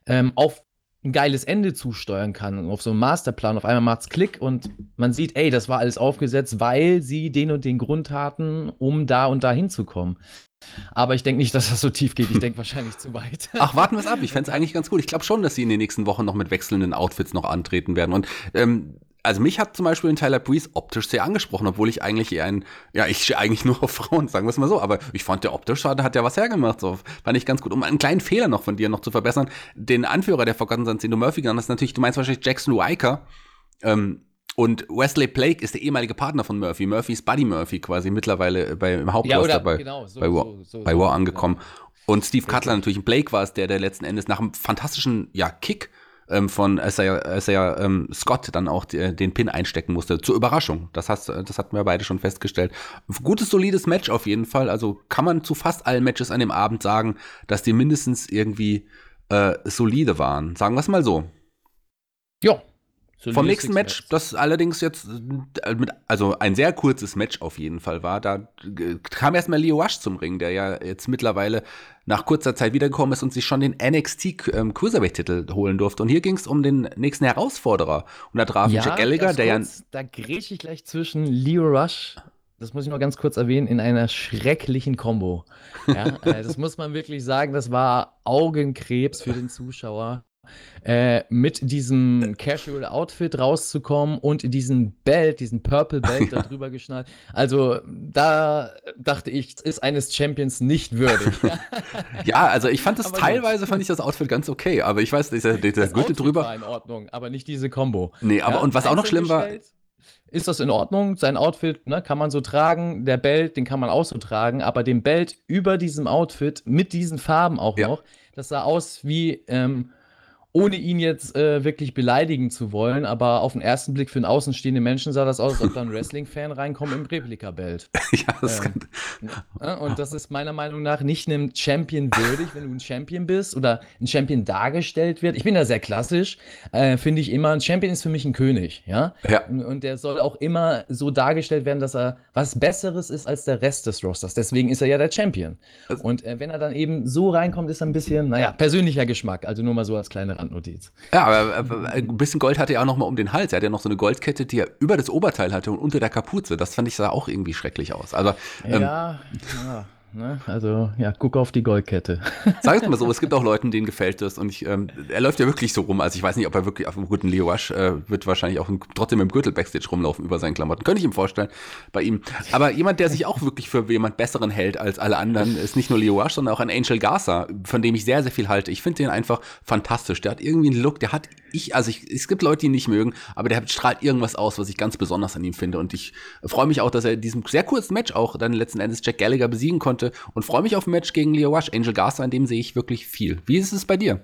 [SPEAKER 3] ähm, auf ein geiles Ende zusteuern kann, auf so einen Masterplan. Auf einmal macht es Klick und man sieht, ey, das war alles aufgesetzt, weil sie den und den Grund hatten, um da und da hinzukommen. Aber ich denke nicht, dass das so tief geht. Ich denke wahrscheinlich zu weit.
[SPEAKER 2] Ach, warten wir es ab. Ich fände es eigentlich ganz gut. Ich glaube schon, dass sie in den nächsten Wochen noch mit wechselnden Outfits noch antreten werden. Und ähm, also mich hat zum Beispiel in Tyler Breeze optisch sehr angesprochen, obwohl ich eigentlich eher ein, ja, ich stehe eigentlich nur auf Frauen, sagen wir es mal so, aber ich fand der optisch hat, hat ja was hergemacht, so fand ich ganz gut. Um einen kleinen Fehler noch von dir noch zu verbessern, den Anführer der Forgotten Sons, den du Murphy genannt hast, natürlich, du meinst wahrscheinlich Jackson Riker, ähm, und Wesley Blake ist der ehemalige Partner von Murphy. Murphy ist Buddy Murphy quasi mittlerweile bei, im Hauptroster ja, bei, genau, so, bei, War, so, so, bei War angekommen. Genau. Und Steve Cutler natürlich. Blake war es, der, der letzten Endes nach einem fantastischen ja, Kick ähm, von Isaiah, Isaiah ähm, Scott dann auch die, den Pin einstecken musste. Zur Überraschung. Das, hast, das hatten wir beide schon festgestellt. Gutes, solides Match auf jeden Fall. Also kann man zu fast allen Matches an dem Abend sagen, dass die mindestens irgendwie äh, solide waren. Sagen wir es mal so.
[SPEAKER 3] Ja,
[SPEAKER 2] vom nächsten Match, das allerdings jetzt äh, mit, also ein sehr kurzes Match auf jeden Fall war, da kam erstmal Leo Rush zum Ring, der ja jetzt mittlerweile nach kurzer Zeit wiedergekommen ist und sich schon den NXT ähm, Cruiserweight-Titel holen durfte. Und hier ging es um den nächsten Herausforderer. Und da traf ja, Jack Gallagher, der ja.
[SPEAKER 3] Da grätsche ich gleich zwischen Leo Rush das muss ich noch ganz kurz erwähnen, in einer schrecklichen Combo. Ja, äh, das muss man wirklich sagen, das war Augenkrebs für den Zuschauer äh, mit diesem Casual Outfit rauszukommen und diesen Belt, diesen Purple Belt da drüber geschnallt. Also da dachte ich, ist eines Champions nicht würdig.
[SPEAKER 2] ja, also ich fand das aber teilweise gut. fand ich das Outfit ganz okay, aber ich weiß, dieser, dieser Gürtel drüber
[SPEAKER 3] war in Ordnung, aber nicht diese Combo.
[SPEAKER 2] Nee, aber ja, und was auch noch schlimm war,
[SPEAKER 3] ist das in Ordnung. Sein Outfit ne, kann man so tragen. Der Belt, den kann man auch so tragen. Aber den Belt über diesem Outfit mit diesen Farben auch ja. noch, das sah aus wie ähm, ohne ihn jetzt äh, wirklich beleidigen zu wollen, aber auf den ersten Blick für einen außenstehenden Menschen sah das aus, als ob da ein Wrestling-Fan reinkommt im Replikabelt. ja, das ähm, kann. Und das ist meiner Meinung nach nicht einem Champion würdig, wenn du ein Champion bist oder ein Champion dargestellt wird. Ich bin da sehr klassisch, äh, finde ich immer, ein Champion ist für mich ein König, ja? ja. Und, und der soll auch immer so dargestellt werden, dass er was Besseres ist als der Rest des Rosters. Deswegen ist er ja der Champion. Und äh, wenn er dann eben so reinkommt, ist er ein bisschen, naja, persönlicher Geschmack. Also nur mal so als kleine Randnotiz.
[SPEAKER 2] Ja, aber äh, ein bisschen Gold hatte er auch noch mal um den Hals. Er hat ja noch so eine Goldkette, die er über das Oberteil hatte und unter der Kapuze. Das fand ich sah auch irgendwie schrecklich aus. Also,
[SPEAKER 3] ähm, ja, ja. Ne? Also ja, guck auf die Goldkette.
[SPEAKER 2] Sag es mal so, es gibt auch Leuten, denen gefällt das und ich, ähm, er läuft ja wirklich so rum. Also ich weiß nicht, ob er wirklich auf einem guten Leo Rush äh, wird wahrscheinlich auch trotzdem im Gürtel Backstage rumlaufen über seinen Klamotten. Könnte ich ihm vorstellen bei ihm. Aber jemand, der sich auch wirklich für jemand Besseren hält als alle anderen, ist nicht nur Leo Rush, sondern auch ein Angel Garza, von dem ich sehr, sehr viel halte. Ich finde den einfach fantastisch. Der hat irgendwie einen Look, der hat ich, also ich, es gibt Leute, die ihn nicht mögen, aber der strahlt irgendwas aus, was ich ganz besonders an ihm finde. Und ich freue mich auch, dass er in diesem sehr kurzen Match auch dann letzten Endes Jack Gallagher besiegen konnte und freue mich auf ein Match gegen Leo Rush. Angel Garza, in dem sehe ich wirklich viel. Wie ist es bei dir?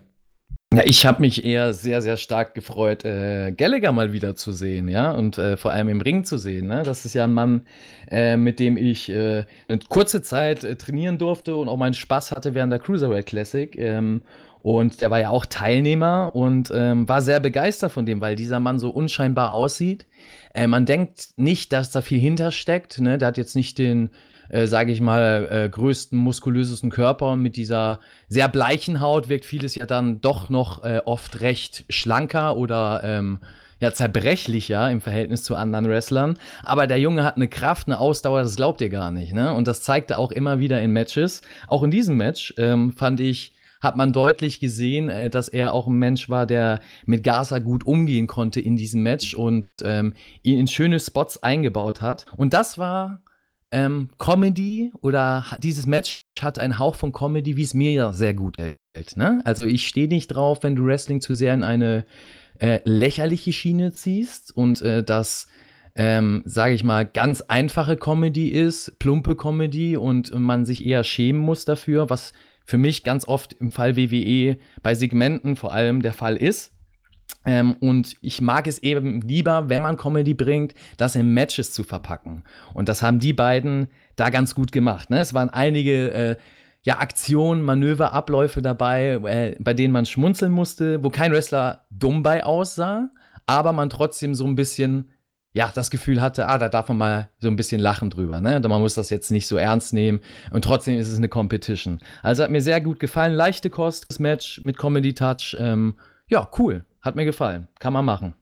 [SPEAKER 3] Ja, ich habe mich eher sehr, sehr stark gefreut, äh, Gallagher mal wieder zu sehen, ja, und äh, vor allem im Ring zu sehen. Ne? Das ist ja ein Mann, äh, mit dem ich äh, eine kurze Zeit äh, trainieren durfte und auch meinen Spaß hatte während der Cruiserweight Classic. Ähm, Und der war ja auch Teilnehmer und ähm, war sehr begeistert von dem, weil dieser Mann so unscheinbar aussieht. Äh, man denkt nicht, dass da viel hintersteckt. Ne? Der hat jetzt nicht den, äh, sage ich mal, äh, größten, muskulösesten Körper und mit dieser sehr bleichen Haut wirkt vieles ja dann doch noch äh, oft recht schlanker oder ähm, ja, zerbrechlicher im Verhältnis zu anderen Wrestlern. Aber der Junge hat eine Kraft, eine Ausdauer, das glaubt ihr gar nicht. Ne? Und das zeigt er auch immer wieder in Matches. Auch in diesem Match ähm, fand ich, hat man deutlich gesehen, äh, dass er auch ein Mensch war, der mit Gaza gut umgehen konnte in diesem Match und ähm, ihn in schöne Spots eingebaut hat. Und das war ähm, Comedy oder dieses Match hat einen Hauch von Comedy, wie es mir ja sehr gut hält. Ne? Also ich stehe nicht drauf, wenn du Wrestling zu sehr in eine äh, lächerliche Schiene ziehst und äh, das ähm, sage ich mal, ganz einfache Comedy ist, plumpe Comedy und man sich eher schämen muss dafür, was für mich ganz oft im Fall WWE bei Segmenten vor allem der Fall ist. Ähm, und ich mag es eben lieber, wenn man Comedy bringt, das in Matches zu verpacken. Und das haben die beiden da ganz gut gemacht. Ne? Es waren einige äh, ja, Aktionen, Manöver, Abläufe dabei, äh, bei denen man schmunzeln musste, wo kein Wrestler dumm bei aussah, aber man trotzdem so ein bisschen ja, das Gefühl hatte, ah, da darf man mal so ein bisschen lachen drüber, ne? Man muss das jetzt nicht so ernst nehmen und trotzdem ist es eine Competition. Also hat mir sehr gut gefallen. Leichte Kost, das Match mit Comedy Touch. Ähm, ja, cool. Hat mir gefallen. Kann man machen.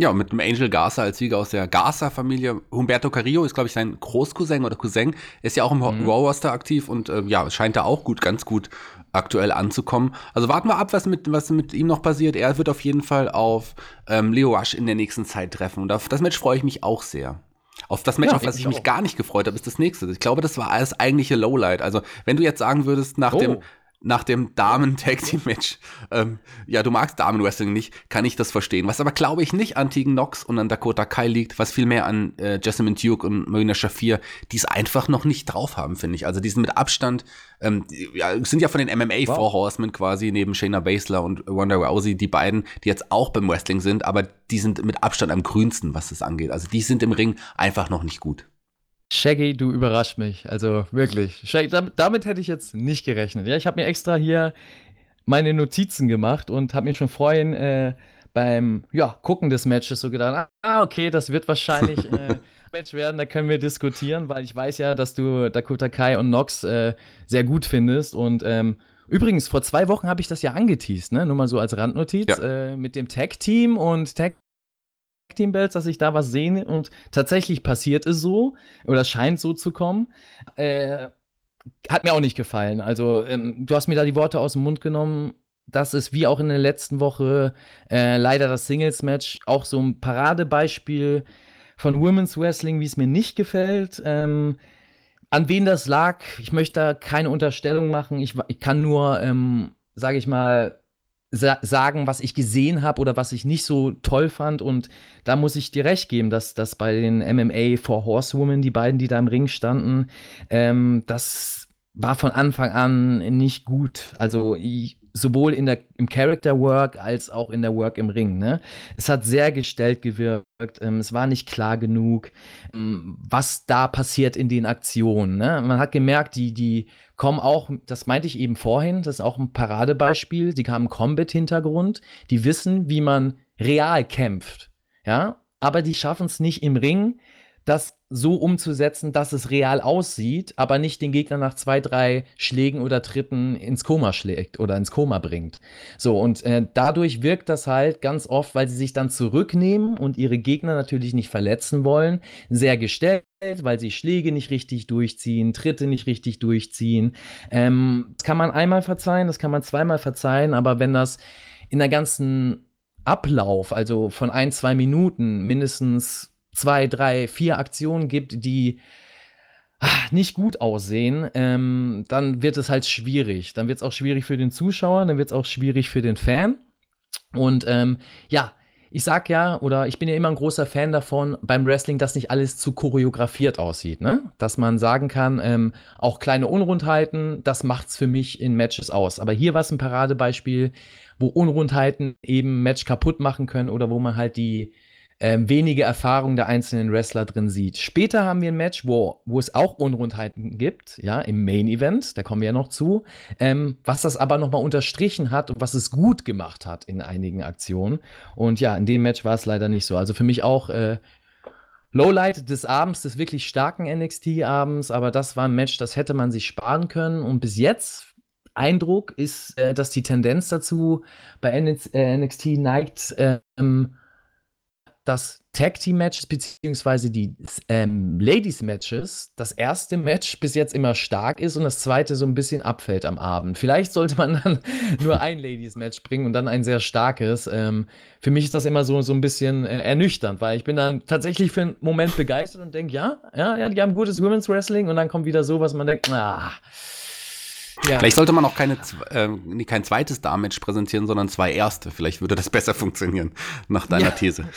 [SPEAKER 2] Ja, mit dem Angel Garza als Sieger aus der Garza-Familie. Humberto Carrillo ist, glaube ich, sein Großcousin oder Cousin. Ist ja auch im mhm. Raw-Roster aktiv und äh, ja, scheint da auch gut, ganz gut aktuell anzukommen. Also warten wir ab, was mit, was mit ihm noch passiert. Er wird auf jeden Fall auf ähm, Leo Rush in der nächsten Zeit treffen. Und auf das Match freue ich mich auch sehr. Auf das Match, ja, auf das ich, ich mich gar nicht gefreut habe, ist das nächste. Ich glaube, das war alles eigentliche Lowlight. Also, wenn du jetzt sagen würdest, nach oh. dem nach dem Damen-Tag-Team-Match, ähm, ja, du magst Damen-Wrestling nicht, kann ich das verstehen. Was aber, glaube ich, nicht an Tegan Nox und an Dakota Kai liegt, was vielmehr an äh, Jessamine Duke und Marina Shafir, die es einfach noch nicht drauf haben, finde ich. Also die sind mit Abstand, ähm, ja, sind ja von den MMA wow. Horsemen quasi, neben Shayna Baszler und Ronda Rousey, die beiden, die jetzt auch beim Wrestling sind, aber die sind mit Abstand am grünsten, was das angeht. Also die sind im Ring einfach noch nicht gut.
[SPEAKER 3] Shaggy, du überrascht mich. Also wirklich. Shaggy, damit, damit, hätte ich jetzt nicht gerechnet. Ja, ich habe mir extra hier meine Notizen gemacht und habe mir schon vorhin äh, beim ja, Gucken des Matches so gedacht, ah, okay, das wird wahrscheinlich äh, Match werden, da können wir diskutieren, weil ich weiß ja, dass du Dakota Kai und Nox äh, sehr gut findest. Und ähm, übrigens, vor zwei Wochen habe ich das ja angeteased, ne? Nur mal so als Randnotiz, ja. äh, mit dem Tag-Team und Tag Team Bells, dass ich da was sehe und tatsächlich passiert es so oder scheint so zu kommen. Äh, hat mir auch nicht gefallen. Also, ähm, du hast mir da die Worte aus dem Mund genommen. Das ist wie auch in der letzten Woche äh, leider das Singles-Match auch so ein Paradebeispiel von Women's Wrestling, wie es mir nicht gefällt. Ähm, an wen das lag, ich möchte da keine Unterstellung machen. Ich, ich kann nur, ähm, sage ich mal, sa sagen, was ich gesehen habe oder was ich nicht so toll fand. Und da muss ich dir recht geben, dass das bei den MMA for Horsewomen, die beiden, die da im Ring standen, ähm, das war von Anfang an nicht gut. Also ich, sowohl in der, im Character Work als auch in der Work im Ring. Ne? Es hat sehr gestellt gewirkt. Ähm, es war nicht klar genug, ähm, was da passiert in den Aktionen. Ne? Man hat gemerkt, die, die kommen auch, das meinte ich eben vorhin, das ist auch ein Paradebeispiel, die haben Combat-Hintergrund, die wissen, wie man real kämpft. Ja, aber die schaffen es nicht im Ring, das so umzusetzen, dass es real aussieht, aber nicht den Gegner nach zwei, drei Schlägen oder Tritten ins Koma schlägt oder ins Koma bringt. So, und äh, dadurch wirkt das halt ganz oft, weil sie sich dann zurücknehmen und ihre Gegner natürlich nicht verletzen wollen, sehr gestellt, weil sie Schläge nicht richtig durchziehen, Tritte nicht richtig durchziehen. Ähm, das kann man einmal verzeihen, das kann man zweimal verzeihen, aber wenn das in der ganzen Ablauf, also von ein, zwei Minuten mindestens zwei, drei, vier Aktionen gibt, die ach, nicht gut aussehen, ähm, dann wird es halt schwierig. Dann wird es auch schwierig für den Zuschauer, dann wird es auch schwierig für den Fan. Und ähm, ja, ich sag ja, oder ich bin ja immer ein großer Fan davon beim Wrestling, dass nicht alles zu choreografiert aussieht, ne? Dass man sagen kann, ähm, auch kleine Unrundheiten, das macht's für mich in Matches aus. Aber hier war es ein Paradebeispiel, wo Unrundheiten eben Match kaputt machen können oder wo man halt die ähm, wenige Erfahrung der einzelnen Wrestler drin sieht. Später haben wir ein Match, wo, wo es auch Unrundheiten gibt, ja, im Main Event, da kommen wir ja noch zu, ähm, was das aber nochmal unterstrichen hat und was es gut gemacht hat in einigen Aktionen. Und ja, in dem Match war es leider nicht so. Also für mich auch äh, Lowlight des Abends, des wirklich starken NXT-Abends, aber das war ein Match, das hätte man sich sparen können. Und bis jetzt Eindruck ist, äh, dass die Tendenz dazu bei NXT äh, neigt, ähm, dass Tag Team Matches beziehungsweise die ähm, Ladies Matches das erste Match bis jetzt immer stark ist und das zweite so ein bisschen abfällt am Abend. Vielleicht sollte man dann nur ein Ladies Match bringen und dann ein sehr starkes. Ähm, für mich ist das immer so, so ein bisschen äh, ernüchternd, weil ich bin dann tatsächlich für einen Moment begeistert und denke, ja, ja, ja, die haben gutes Women's Wrestling und dann kommt wieder so, was man denkt, ah.
[SPEAKER 2] Ja. Vielleicht sollte man auch keine, äh, kein zweites Darm-Match präsentieren, sondern zwei erste. Vielleicht würde das besser funktionieren, nach deiner ja. These.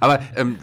[SPEAKER 2] Aber ähm,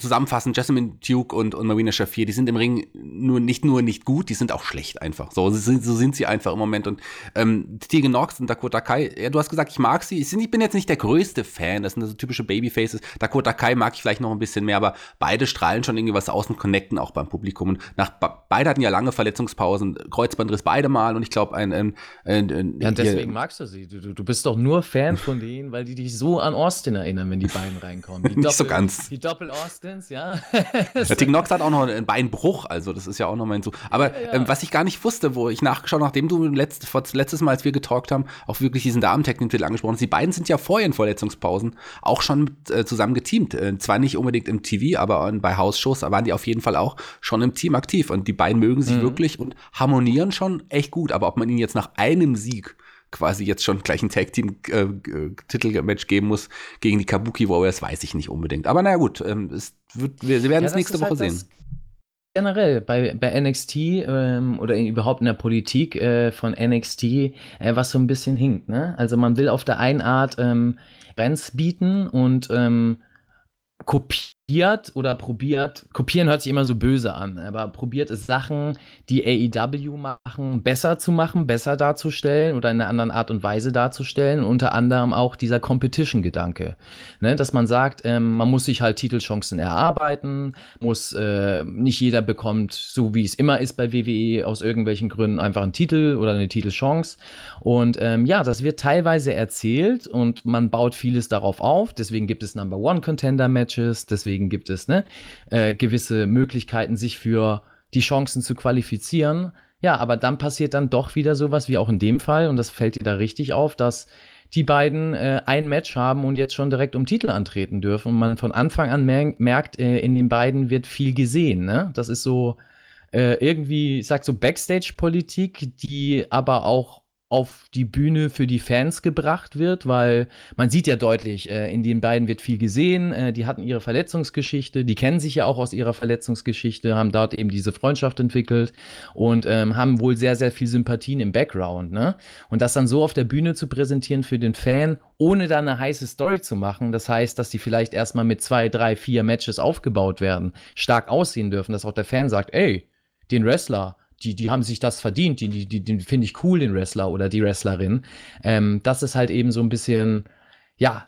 [SPEAKER 2] zusammenfassend, Jasmine Duke und, und Marina Shafir, die sind im Ring nur nicht nur nicht gut, die sind auch schlecht einfach. So, sind, so sind sie einfach im Moment. Und ähm, Tegan Knox und Dakota Kai, ja, du hast gesagt, ich mag sie. Ich, bin jetzt nicht der größte Fan, das sind so typische Babyfaces. Dakota Kai mag ich vielleicht noch ein bisschen mehr, aber beide strahlen schon irgendwie was aus und connecten auch beim Publikum. Und nach, beide hatten ja lange Verletzungspausen, Kreuzbandriss beide mal und ich glaube, ein, ein, ein, ein,
[SPEAKER 3] Ja, deswegen magst du sie. Du, du bist doch nur Fan von denen, weil die dich so an Austin erinnern, wenn die beiden reinkommen. Die
[SPEAKER 2] nicht Doppel, so ganz.
[SPEAKER 3] Die Doppel-Austin Confidence, ja.
[SPEAKER 2] Der Tig Nox hat auch noch einen Beinbruch, also das ist ja auch noch mal so. Aber ja, ja. Ähm, was ich gar nicht wusste, wo ich nachgeschaut, nachdem du letzt, letztes Mal, als wir getalkt haben, auch wirklich diesen Damen-Technik-Titel angesprochen hast, die beiden sind ja vorher in Verletzungspausen auch schon mit, äh, zusammen geteamt. Äh, zwar nicht unbedingt im TV, aber bei Hausshows waren die auf jeden Fall auch schon im Team aktiv. Und die beiden mögen sich mhm. wirklich und harmonieren schon echt gut. Aber ob man ihnen jetzt nach einem Sieg quasi jetzt schon gleich ein Tag Team äh, Titelmatch geben muss gegen die Kabuki Warriors, weiß ich nicht unbedingt. Aber naja gut, ähm, es wird, wir, werden es nächste Woche halt sehen.
[SPEAKER 3] Generell bei, bei NXT ähm, oder in, überhaupt in der Politik äh, von NXT, äh, was so ein bisschen hinkt. Ne? Also man will auf der einen Art ähm, Bands bieten und ähm, kopieren kopiert oder probiert, kopieren hört sich immer so böse an, aber probiert es Sachen, die AEW machen, besser zu machen, besser darzustellen oder in einer anderen Art und Weise darzustellen. Unter anderem auch dieser Competition-Gedanke. Ne? Dass man sagt, ähm, man muss sich halt Titelchancen erarbeiten, muss, äh, nicht jeder bekommt, so wie es immer ist bei WWE, aus irgendwelchen Gründen einfach einen Titel oder eine Titelchance. Und ähm, ja, das wird teilweise erzählt und man baut vieles darauf auf. Deswegen gibt es Number One Contender Matches, deswegen deswegen gibt es ne, äh, gewisse Möglichkeiten, sich für die Chancen zu qualifizieren. Ja, aber dann passiert dann doch wieder sowas wie auch in dem Fall, und das fällt dir da richtig auf, dass die beiden äh, ein Match haben und jetzt schon direkt um Titel antreten dürfen und man von Anfang an mer merkt, äh, in den beiden wird viel gesehen. Ne? Das ist so äh, irgendwie, ich sag so Backstage-Politik, die aber auch auf die Bühne für die Fans gebracht wird, weil man sieht ja deutlich, äh, in den beiden wird viel gesehen, äh, die hatten ihre Verletzungsgeschichte, die kennen sich ja auch aus ihrer Verletzungsgeschichte, haben dort eben diese Freundschaft entwickelt und ähm, haben wohl sehr, sehr viel Sympathien im Background. Ne? Und das dann so auf der Bühne zu präsentieren für den Fan, ohne da eine heiße Story zu machen, das heißt, dass die vielleicht erstmal mit zwei, drei, vier Matches aufgebaut werden, stark aussehen dürfen, dass auch der Fan sagt, ey, den Wrestler, die, die haben sich das verdient, die, die, die, den finde ich cool, den Wrestler oder die Wrestlerin. Ähm, das ist halt eben so ein bisschen, ja,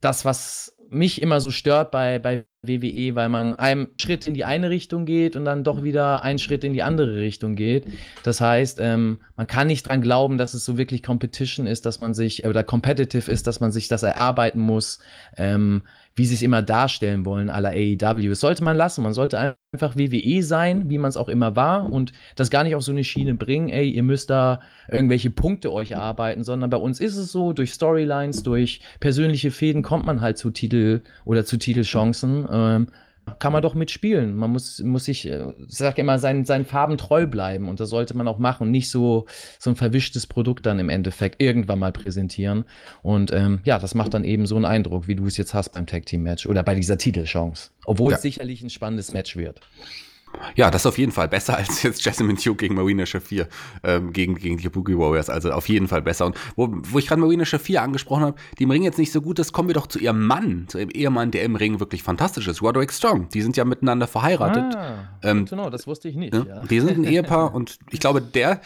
[SPEAKER 3] das, was mich immer so stört bei, bei WWE, weil man einen Schritt in die eine Richtung geht und dann doch wieder einen Schritt in die andere Richtung geht. Das heißt, ähm, man kann nicht dran glauben, dass es so wirklich Competition ist, dass man sich, oder competitive ist, dass man sich das erarbeiten muss. Ähm, wie sie es immer darstellen wollen, aller AEW. Das sollte man lassen. Man sollte einfach WWE sein, wie man es auch immer war und das gar nicht auf so eine Schiene bringen, ey, ihr müsst da irgendwelche Punkte euch erarbeiten, sondern bei uns ist es so, durch Storylines, durch persönliche Fäden kommt man halt zu Titel oder zu Titelchancen. Ähm, kann man doch mitspielen. Man muss, muss sich, äh, ich sag immer, seinen, seinen Farben treu bleiben und das sollte man auch machen. Nicht so, so ein verwischtes Produkt dann im Endeffekt irgendwann mal präsentieren. Und ähm, ja, das macht dann eben so einen Eindruck, wie du es jetzt hast beim Tag Team Match oder bei dieser Titelchance. Obwohl ja. es sicherlich ein spannendes Match wird.
[SPEAKER 2] Ja, das ist auf jeden Fall besser als jetzt Jasmine Duke gegen Marina Shafir, ähm, gegen, gegen die Boogie Warriors. Also auf jeden Fall besser. Und wo, wo ich gerade Marina Shafir angesprochen habe, die im Ring jetzt nicht so gut ist, kommen wir doch zu ihrem Mann, zu ihrem Ehemann, der im Ring wirklich fantastisch ist, Roderick Strong. Die sind ja miteinander verheiratet. Ah,
[SPEAKER 3] ähm, genau, das wusste ich nicht.
[SPEAKER 2] Ja. Die sind ein Ehepaar und ich glaube, der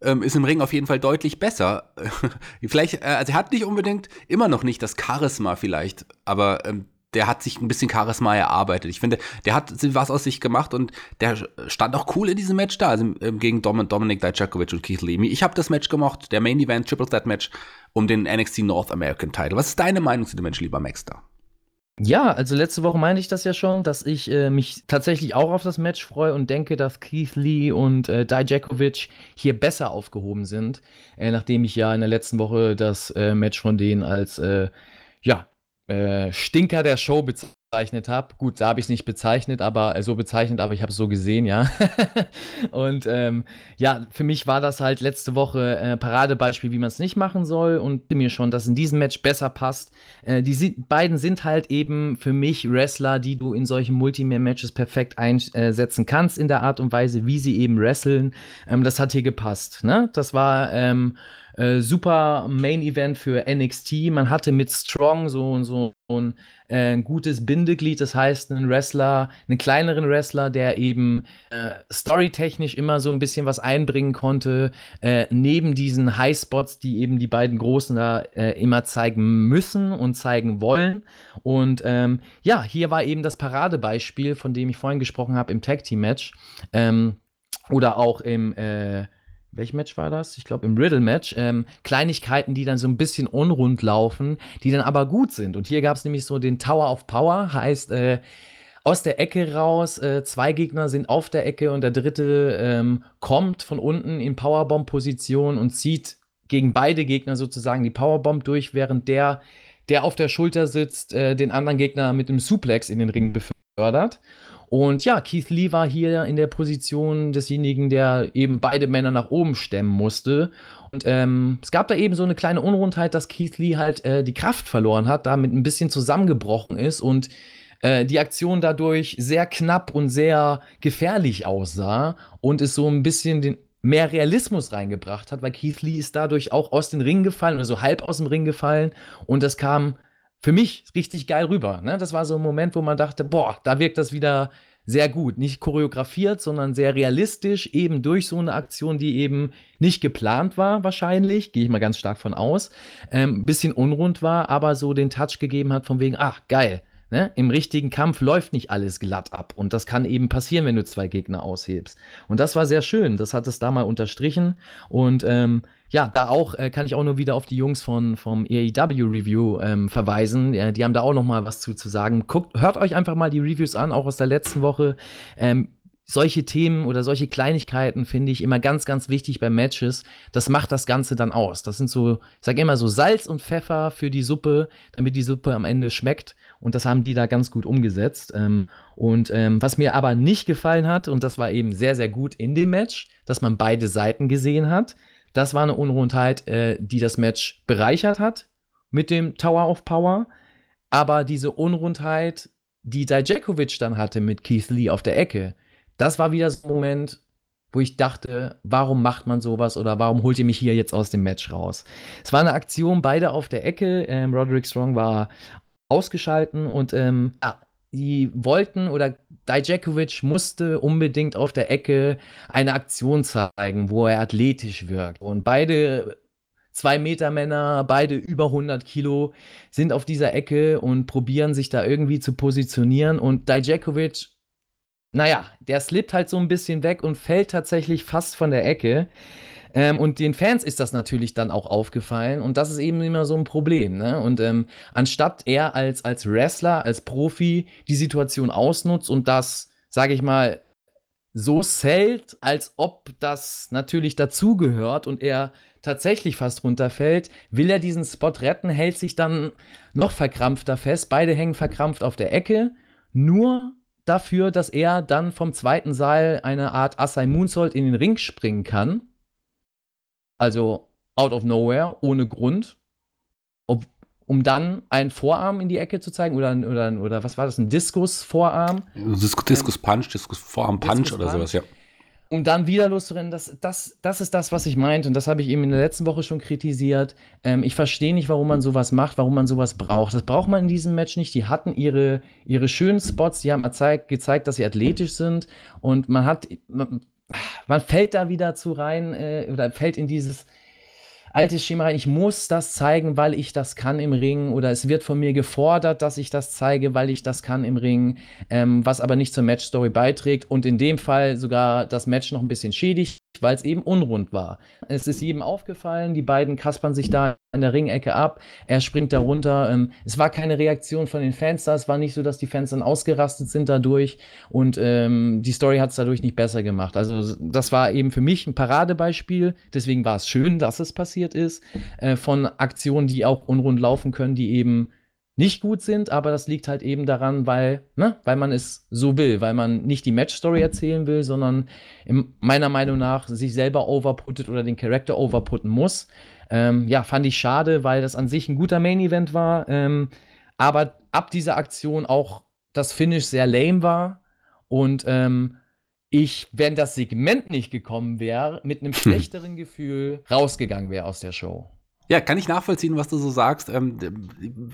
[SPEAKER 2] ähm, ist im Ring auf jeden Fall deutlich besser. vielleicht, äh, also er hat nicht unbedingt, immer noch nicht das Charisma vielleicht, aber ähm, der hat sich ein bisschen Charisma erarbeitet. Ich finde, der hat was aus sich gemacht und der stand auch cool in diesem Match da, also ähm, gegen Dom Dominik Dijakovic und Keith Lee. Ich habe das Match gemocht, der Main Event, Triple Threat Match um den NXT North American Title. Was ist deine Meinung zu dem Match, lieber Max?
[SPEAKER 3] Ja, also letzte Woche meinte ich das ja schon, dass ich äh, mich tatsächlich auch auf das Match freue und denke, dass Keith Lee und äh, Dijakovic hier besser aufgehoben sind, äh, nachdem ich ja in der letzten Woche das äh, Match von denen als äh, ja, äh, Stinker der Show bezeichnet habe. Gut, da habe ich es nicht bezeichnet, aber äh, so bezeichnet, aber ich habe es so gesehen, ja. und ähm, ja, für mich war das halt letzte Woche äh, Paradebeispiel, wie man es nicht machen soll und mir schon, dass in diesem Match besser passt. Äh, die beiden sind halt eben für mich Wrestler, die du in solchen Multimedia-Matches perfekt einsetzen kannst in der Art und Weise, wie sie eben wresteln. Ähm, das hat hier gepasst. Ne? Das war ähm, äh, super Main Event für NXT. Man hatte mit Strong so, so ein äh, gutes Bindeglied, das heißt einen Wrestler, einen kleineren Wrestler, der eben äh, storytechnisch immer so ein bisschen was einbringen konnte, äh, neben diesen Highspots, die eben die beiden Großen da äh, immer zeigen müssen und zeigen wollen. Und ähm, ja, hier war eben das Paradebeispiel, von dem ich vorhin gesprochen habe im Tag Team Match. Ähm, oder auch im äh, welch Match war das? Ich glaube im Riddle-Match, ähm, Kleinigkeiten, die dann so ein bisschen unrund laufen, die dann aber gut sind. Und hier gab es nämlich so den Tower of Power, heißt äh, aus der Ecke raus, äh, zwei Gegner sind auf der Ecke und der dritte ähm, kommt von unten in Powerbomb-Position und zieht gegen beide Gegner sozusagen die Powerbomb durch, während der, der auf der Schulter sitzt, äh, den anderen Gegner mit einem Suplex in den Ring befördert. Und ja, Keith Lee war hier in der Position desjenigen, der eben beide Männer nach oben stemmen musste. Und ähm, es gab da eben so eine kleine Unrundheit, dass Keith Lee halt äh, die Kraft verloren hat, damit ein bisschen zusammengebrochen ist und äh, die Aktion dadurch sehr knapp und sehr gefährlich aussah und es so ein bisschen den mehr Realismus reingebracht hat, weil Keith Lee ist dadurch auch aus dem Ring gefallen oder so halb aus dem Ring gefallen und das kam für mich richtig geil rüber. Ne? Das war so ein Moment, wo man dachte, boah, da wirkt das wieder sehr gut. Nicht choreografiert, sondern sehr realistisch, eben durch so eine Aktion, die eben nicht geplant war, wahrscheinlich, gehe ich mal ganz stark von aus. Ähm, bisschen unrund war, aber so den Touch gegeben hat, von wegen, ach, geil. Ne? Im richtigen Kampf läuft nicht alles glatt ab. Und das kann eben passieren, wenn du zwei Gegner aushebst. Und das war sehr schön. Das hat es da mal unterstrichen. Und ähm, ja, da auch äh, kann ich auch nur wieder auf die Jungs von, vom AEW Review ähm, verweisen. Ja, die haben da auch noch mal was zu, zu sagen. Guckt, hört euch einfach mal die Reviews an, auch aus der letzten Woche. Ähm, solche Themen oder solche Kleinigkeiten finde ich immer ganz, ganz wichtig bei Matches. Das macht das Ganze dann aus. Das sind so, ich sage immer so Salz und Pfeffer für die Suppe, damit die Suppe am Ende schmeckt. Und das haben die da ganz gut umgesetzt. Ähm, und ähm, was mir aber nicht gefallen hat, und das war eben sehr, sehr gut in dem Match, dass man beide Seiten gesehen hat. Das war eine Unrundheit, äh, die das Match bereichert hat mit dem Tower of Power. Aber diese Unrundheit, die Dijakovic dann hatte mit Keith Lee auf der Ecke, das war wieder so ein Moment, wo ich dachte, warum macht man sowas oder warum holt ihr mich hier jetzt aus dem Match raus? Es war eine Aktion, beide auf der Ecke. Ähm, Roderick Strong war ausgeschalten und ähm, ah, die wollten oder Dijakovic musste unbedingt auf der Ecke eine Aktion zeigen, wo er athletisch wirkt. Und beide zwei Meter Männer, beide über 100 Kilo, sind auf dieser Ecke und probieren sich da irgendwie zu positionieren. Und Dijakovic, naja, der slippt halt so ein bisschen weg und fällt tatsächlich fast von der Ecke. Ähm, und den Fans ist das natürlich dann auch aufgefallen und das ist eben immer so ein Problem. Ne? Und ähm, anstatt er als, als Wrestler, als Profi die Situation ausnutzt und das, sage ich mal, so zählt, als ob das natürlich dazugehört und er tatsächlich fast runterfällt, will er diesen Spot retten, hält sich dann noch verkrampfter fest. Beide hängen verkrampft auf der Ecke, nur dafür, dass er dann vom zweiten Seil eine Art Asai Moonsault in den Ring springen kann. Also out of nowhere, ohne Grund. Ob, um dann einen Vorarm in die Ecke zu zeigen oder, oder, oder was war das, ein Diskus-Vorarm?
[SPEAKER 2] Diskus-Punch, Diskus-Vorarm-Punch oder sowas, ja.
[SPEAKER 3] Um dann wieder loszurennen, das, das, das ist das, was ich meinte. Und das habe ich eben in der letzten Woche schon kritisiert. Ähm, ich verstehe nicht, warum man sowas macht, warum man sowas braucht. Das braucht man in diesem Match nicht. Die hatten ihre, ihre schönen Spots, die haben gezeigt, gezeigt, dass sie athletisch sind. Und man hat, man, man fällt da wieder zu rein äh, oder fällt in dieses altes Schema rein. Ich muss das zeigen, weil ich das kann im Ring. Oder es wird von mir gefordert, dass ich das zeige, weil ich das kann im Ring. Ähm, was aber nicht zur Matchstory beiträgt. Und in dem Fall sogar das Match noch ein bisschen schädigt, weil es eben unrund war. Es ist jedem aufgefallen, die beiden kaspern sich da in der Ringecke ab, er springt da runter. Ähm, es war keine Reaktion von den Fans da, es war nicht so, dass die Fans dann ausgerastet sind dadurch und ähm, die Story hat es dadurch nicht besser gemacht. Also das war eben für mich ein Paradebeispiel, deswegen war es schön, dass es passiert ist, äh, von Aktionen, die auch unrund laufen können, die eben nicht gut sind, aber das liegt halt eben daran, weil, ne, weil man es so will, weil man nicht die Match-Story erzählen will, sondern in, meiner Meinung nach sich selber overputtet oder den Charakter overputten muss. Ähm, ja, fand ich schade, weil das an sich ein guter Main-Event war, ähm, aber ab dieser Aktion auch das Finish sehr lame war und ähm, ich, wenn das Segment nicht gekommen wäre, mit einem schlechteren Gefühl rausgegangen wäre aus der Show.
[SPEAKER 2] Ja, kann ich nachvollziehen, was du so sagst. Ähm,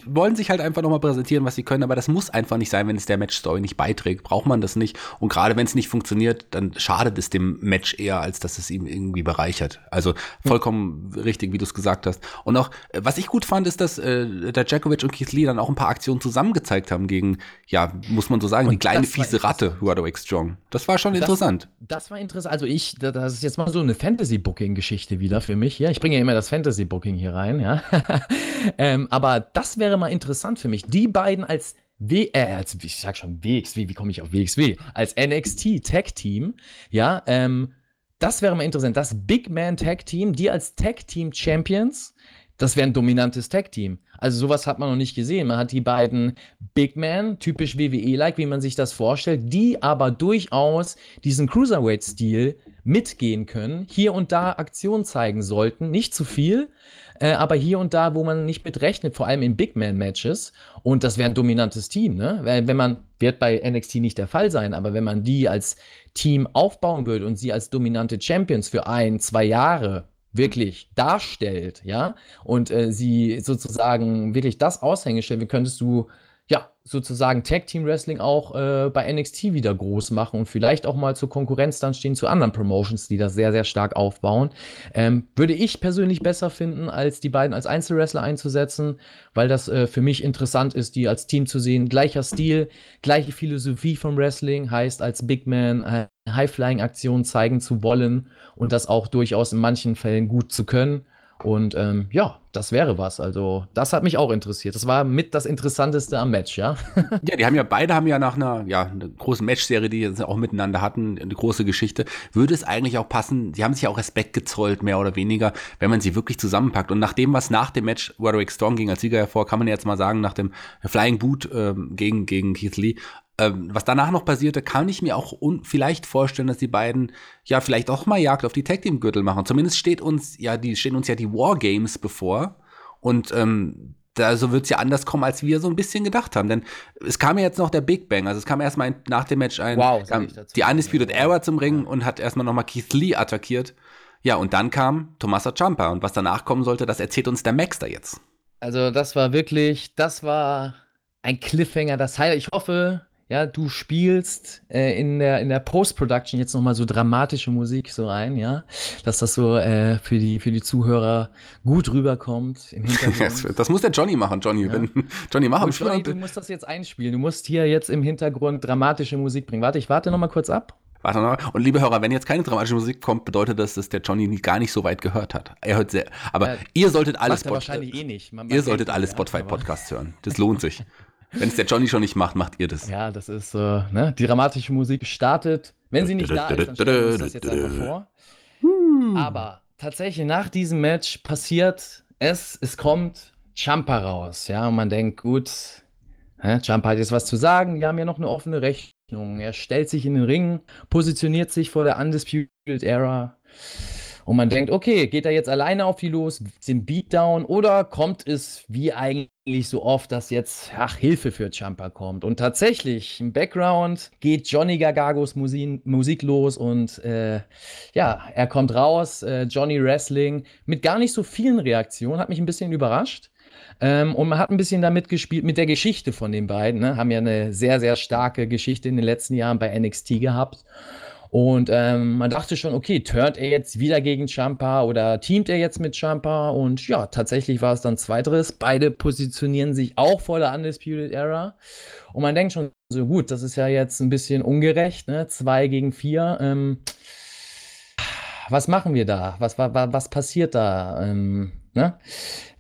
[SPEAKER 2] wollen sich halt einfach nochmal präsentieren, was sie können, aber das muss einfach nicht sein, wenn es der Match-Story nicht beiträgt. Braucht man das nicht. Und gerade wenn es nicht funktioniert, dann schadet es dem Match eher, als dass es ihm irgendwie bereichert. Also vollkommen hm. richtig, wie du es gesagt hast. Und auch, äh, was ich gut fand, ist, dass äh, der Djakovic und Keith Lee dann auch ein paar Aktionen zusammen gezeigt haben gegen, ja, muss man so sagen, und die kleine fiese Ratte, Roderick Strong. Das war schon das, interessant.
[SPEAKER 3] Das war interessant. Also ich, das ist jetzt mal so eine Fantasy-Booking-Geschichte wieder für mich. Ja, ich bringe ja immer das Fantasy-Booking hier rein, ja. ähm, aber das wäre mal interessant für mich. Die beiden als W, äh, als, ich sag schon WXW, wie komme ich auf WXW? Als NXT Tag Team, ja, ähm, das wäre mal interessant. Das Big Man Tag Team, die als Tag Team Champions, das wäre ein dominantes Tag Team. Also sowas hat man noch nicht gesehen. Man hat die beiden Big Man, typisch WWE-like, wie man sich das vorstellt, die aber durchaus diesen Cruiserweight-Stil mitgehen können, hier und da Aktion zeigen sollten. Nicht zu viel, äh, aber hier und da, wo man nicht mit rechnet, vor allem in Big Man-Matches. Und das wäre ein dominantes Team, ne? Weil, wenn man, wird bei NXT nicht der Fall sein, aber wenn man die als Team aufbauen würde und sie als dominante Champions für ein, zwei Jahre wirklich darstellt, ja, und äh, sie sozusagen wirklich das Aushängeschild, wie könntest du ja, sozusagen Tag Team Wrestling auch äh, bei NXT wieder groß machen und vielleicht auch mal zur Konkurrenz dann stehen zu anderen Promotions, die das sehr, sehr stark aufbauen. Ähm, würde ich persönlich besser finden, als die beiden als Einzelwrestler einzusetzen, weil das äh, für mich interessant ist, die als Team zu sehen. Gleicher Stil, gleiche Philosophie vom Wrestling, heißt als Big Man äh, High-Flying-Aktionen zeigen zu wollen und das auch durchaus in manchen Fällen gut zu können. Und ähm, ja, das wäre was. Also, das hat mich auch interessiert. Das war mit das Interessanteste am Match, ja.
[SPEAKER 2] ja, die haben ja, beide haben ja nach einer, ja, einer großen Matchserie, die jetzt auch miteinander hatten, eine große Geschichte, würde es eigentlich auch passen, sie haben sich auch Respekt gezollt, mehr oder weniger, wenn man sie wirklich zusammenpackt. Und nach dem, was nach dem Match Roderick Strong ging als Sieger hervor, kann man jetzt mal sagen, nach dem Flying Boot ähm, gegen, gegen Keith Lee, ähm, was danach noch passierte, kann ich mir auch vielleicht vorstellen, dass die beiden ja vielleicht auch mal Jagd auf die Tag Team Gürtel machen. Zumindest steht uns ja die stehen uns ja die War Games bevor und ähm, da so wird es ja anders kommen, als wir so ein bisschen gedacht haben. Denn es kam ja jetzt noch der Big Bang. Also es kam erstmal nach dem Match ein
[SPEAKER 3] wow,
[SPEAKER 2] die Undisputed Era zum Ring und hat erstmal nochmal Keith Lee attackiert. Ja, und dann kam Tommaso Ciampa. Und was danach kommen sollte, das erzählt uns der Max da jetzt.
[SPEAKER 3] Also, das war wirklich, das war ein Cliffhanger, das Highlight. Ich hoffe, ja, du spielst äh, in der, in der Post-Production jetzt nochmal so dramatische Musik so ein, ja, dass das so äh, für, die, für die Zuhörer gut rüberkommt im
[SPEAKER 2] Hintergrund. das muss der Johnny machen, Johnny. Ja. Wenn, Johnny, mach am
[SPEAKER 3] Johnny, du musst das jetzt einspielen. Du musst hier jetzt im Hintergrund dramatische Musik bringen. Warte, ich warte nochmal kurz ab.
[SPEAKER 2] Warte noch. Und liebe Hörer, wenn jetzt keine dramatische Musik kommt, bedeutet das, dass der Johnny gar nicht so weit gehört hat. Er hört sehr. Aber ja, ihr solltet alle
[SPEAKER 3] Spot, wahrscheinlich eh nicht.
[SPEAKER 2] Man, man ihr solltet alle Spotify-Podcasts hören. Das lohnt sich. Wenn es der Johnny schon nicht macht, macht ihr das.
[SPEAKER 3] Ja, das ist, äh, ne? Die dramatische Musik startet. Wenn sie nicht da ist, dann stellen wir das jetzt einfach vor. Hm. Aber tatsächlich nach diesem Match passiert es, es kommt Champa raus. Ja, und man denkt, gut, Champa hat jetzt was zu sagen. Wir haben ja noch eine offene Rechnung. Er stellt sich in den Ring, positioniert sich vor der Undisputed Era. Und man denkt, okay, geht er jetzt alleine auf die los, den Beatdown oder kommt es wie eigentlich so oft, dass jetzt ach, Hilfe für Champa kommt? Und tatsächlich, im Background geht Johnny Gargagos Musik, Musik los und äh, ja, er kommt raus, äh, Johnny Wrestling, mit gar nicht so vielen Reaktionen, hat mich ein bisschen überrascht. Ähm, und man hat ein bisschen damit gespielt, mit der Geschichte von den beiden. Ne? Haben ja eine sehr, sehr starke Geschichte in den letzten Jahren bei NXT gehabt. Und ähm, man dachte schon, okay, turnt er jetzt wieder gegen Champa oder teamt er jetzt mit Champa? Und ja, tatsächlich war es dann zweiteres. Beide positionieren sich auch vor der Undisputed Era. Und man denkt schon so, gut, das ist ja jetzt ein bisschen ungerecht, ne? Zwei gegen vier. Ähm, was machen wir da? Was, was, was passiert da? Ähm, ne?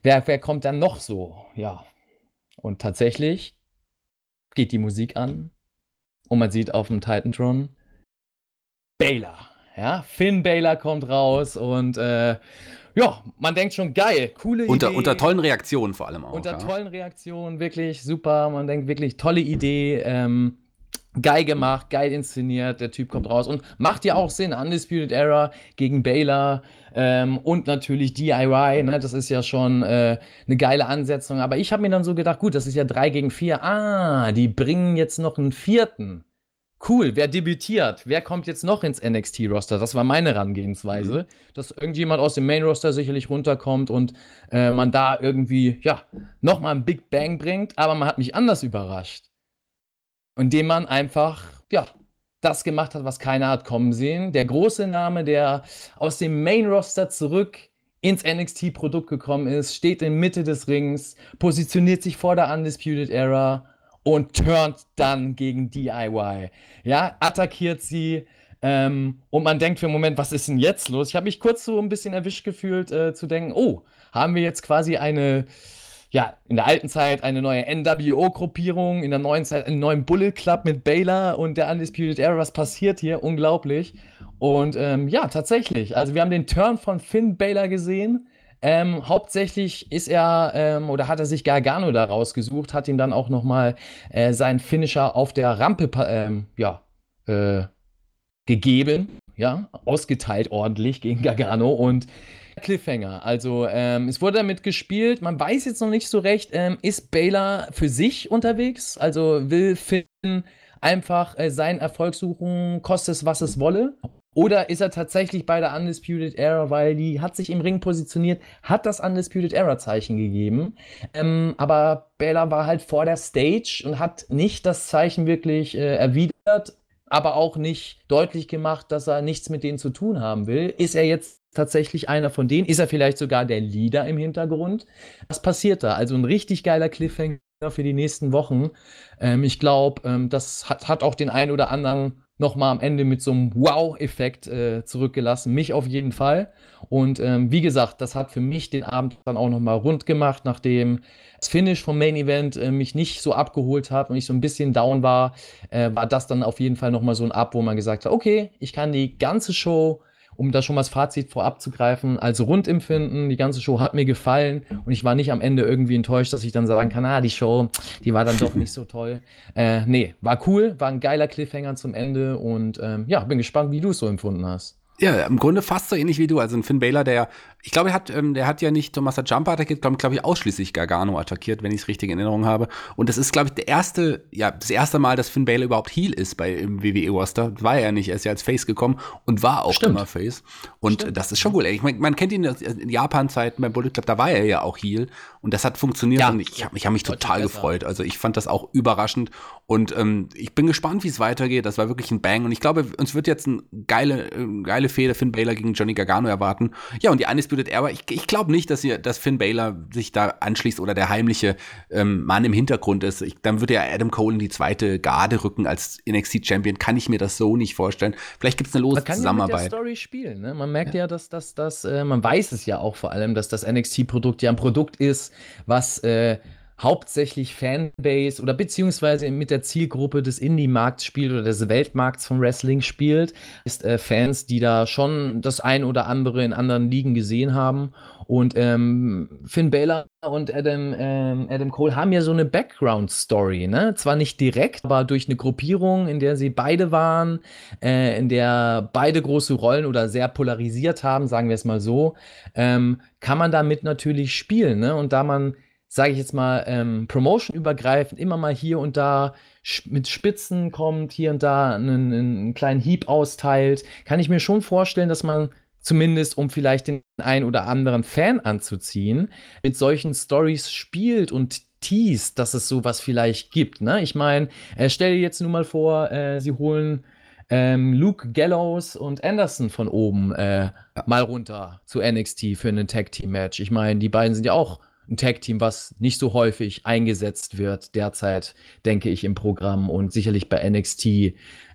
[SPEAKER 3] wer, wer kommt dann noch so? Ja. Und tatsächlich geht die Musik an und man sieht auf dem Titantron Baylor. Ja, Finn Baylor kommt raus und äh, ja, man denkt schon geil, coole
[SPEAKER 2] unter, Idee. Unter tollen Reaktionen vor allem auch.
[SPEAKER 3] Unter ja. tollen Reaktionen, wirklich super. Man denkt wirklich tolle Idee. Ähm, geil gemacht, geil inszeniert. Der Typ kommt raus und macht ja auch Sinn. Undisputed Era gegen Baylor ähm, und natürlich DIY. Ne? Das ist ja schon äh, eine geile Ansetzung. Aber ich habe mir dann so gedacht, gut, das ist ja 3 gegen 4. Ah, die bringen jetzt noch einen vierten cool, wer debütiert? Wer kommt jetzt noch ins NXT-Roster? Das war meine Herangehensweise, mhm. dass irgendjemand aus dem Main-Roster sicherlich runterkommt und äh, man da irgendwie, ja, nochmal einen Big Bang bringt, aber man hat mich anders überrascht. Indem man einfach, ja, das gemacht hat, was keiner hat kommen sehen. Der große Name, der aus dem Main-Roster zurück ins NXT-Produkt gekommen ist, steht in Mitte des Rings, positioniert sich vor der Undisputed Era und turnt dann gegen DIY. Ja, attackiert sie. Ähm, und man denkt für einen Moment, was ist denn jetzt los? Ich habe mich kurz so ein bisschen erwischt gefühlt, äh, zu denken, oh, haben wir jetzt quasi eine, ja, in der alten Zeit eine neue NWO-Gruppierung, in der neuen Zeit einen neuen Bullet Club mit Baylor und der Undisputed Era. Was passiert hier? Unglaublich. Und ähm, ja, tatsächlich. Also wir haben den Turn von Finn Baylor gesehen. Ähm, hauptsächlich ist er ähm, oder hat er sich Gargano da rausgesucht, hat ihm dann auch nochmal äh, seinen Finisher auf der Rampe ähm, ja, äh, gegeben, ja, ausgeteilt ordentlich gegen Gargano und Cliffhanger. Also ähm, es wurde damit gespielt, man weiß jetzt noch nicht so recht, ähm, ist Baylor für sich unterwegs, also will Finn einfach äh, seinen Erfolg suchen, kostet es, was es wolle. Oder ist er tatsächlich bei der Undisputed Era, weil die hat sich im Ring positioniert, hat das Undisputed Era Zeichen gegeben. Ähm, aber Bela war halt vor der Stage und hat nicht das Zeichen wirklich äh, erwidert, aber auch nicht deutlich gemacht, dass er nichts mit denen zu tun haben will. Ist er jetzt tatsächlich einer von denen? Ist er vielleicht sogar der Leader im Hintergrund? Was passiert da? Also ein richtig geiler Cliffhanger für die nächsten Wochen. Ähm, ich glaube, ähm, das hat, hat auch den einen oder anderen nochmal am Ende mit so einem Wow-Effekt äh, zurückgelassen. Mich auf jeden Fall. Und ähm, wie gesagt, das hat für mich den Abend dann auch nochmal rund gemacht, nachdem das Finish vom Main Event äh, mich nicht so abgeholt hat und ich so ein bisschen down war, äh, war das dann auf jeden Fall nochmal so ein Ab, wo man gesagt hat, okay, ich kann die ganze Show um da schon mal das Fazit vorab zu greifen, also rund empfinden. Die ganze Show hat mir gefallen und ich war nicht am Ende irgendwie enttäuscht, dass ich dann sagen kann, ah, die Show, die war dann doch nicht so toll. Äh, nee, war cool, war ein geiler Cliffhanger zum Ende und ähm, ja, bin gespannt, wie du es so empfunden hast.
[SPEAKER 2] Ja, im Grunde fast so ähnlich wie du. Also ein Finn Baylor, der, ich glaube, er hat, ähm, der hat ja nicht Tommaso Jumper attackiert, glaube glaub ich, ausschließlich Gargano attackiert, wenn ich es richtig in Erinnerung habe. Und das ist, glaube ich, der erste, ja, das erste Mal, dass Finn Baylor überhaupt Heel ist bei im WWE-Roster. War er nicht, er ist ja als Face gekommen und war auch Stimmt. immer Face. Und Stimmt. das ist schon cool. Ich mein, man kennt ihn in Japan-Zeiten beim Bullet Club, da war er ja auch Heel. Und das hat funktioniert ja. und ich habe ich hab mich total gefreut. Also ich fand das auch überraschend. Und ähm, ich bin gespannt, wie es weitergeht. Das war wirklich ein Bang. Und ich glaube, uns wird jetzt eine geile, äh, geile Fehde Finn Baylor gegen Johnny Gargano erwarten. Ja, und die Undisputed Era, ich, ich glaube nicht, dass, ihr, dass Finn Baylor sich da anschließt oder der heimliche ähm, Mann im Hintergrund ist. Ich, dann würde ja Adam Cole in die zweite Garde rücken als NXT-Champion. Kann ich mir das so nicht vorstellen. Vielleicht gibt es eine lose man kann Zusammenarbeit. Ja mit
[SPEAKER 3] der Story spielen. Ne? Man merkt ja, ja dass das, das äh, man weiß es ja auch vor allem, dass das NXT-Produkt ja ein Produkt ist, was äh, hauptsächlich Fanbase oder beziehungsweise mit der Zielgruppe des Indie-Markts spielt oder des Weltmarkts vom Wrestling spielt, ist äh, Fans, die da schon das ein oder andere in anderen Ligen gesehen haben. Und ähm, Finn Balor und Adam, ähm, Adam Cole haben ja so eine Background-Story, ne? Zwar nicht direkt, aber durch eine Gruppierung, in der sie beide waren, äh, in der beide große Rollen oder sehr polarisiert haben, sagen wir es mal so, ähm, kann man damit natürlich spielen, ne? Und da man sage ich jetzt mal, ähm, promotion-übergreifend immer mal hier und da mit Spitzen kommt, hier und da einen, einen, kleinen Hieb austeilt, kann ich mir schon vorstellen, dass man zumindest, um vielleicht den einen oder anderen Fan anzuziehen, mit solchen Stories spielt und teast, dass es sowas vielleicht gibt. Ne? Ich meine, äh, stell dir jetzt nur mal vor, äh, sie holen ähm, Luke Gallows und Anderson von oben äh, mal runter zu NXT für ein Tag-Team-Match. Ich meine, die beiden sind ja auch ein Tag-Team, was nicht so häufig eingesetzt wird derzeit, denke ich, im Programm und sicherlich bei NXT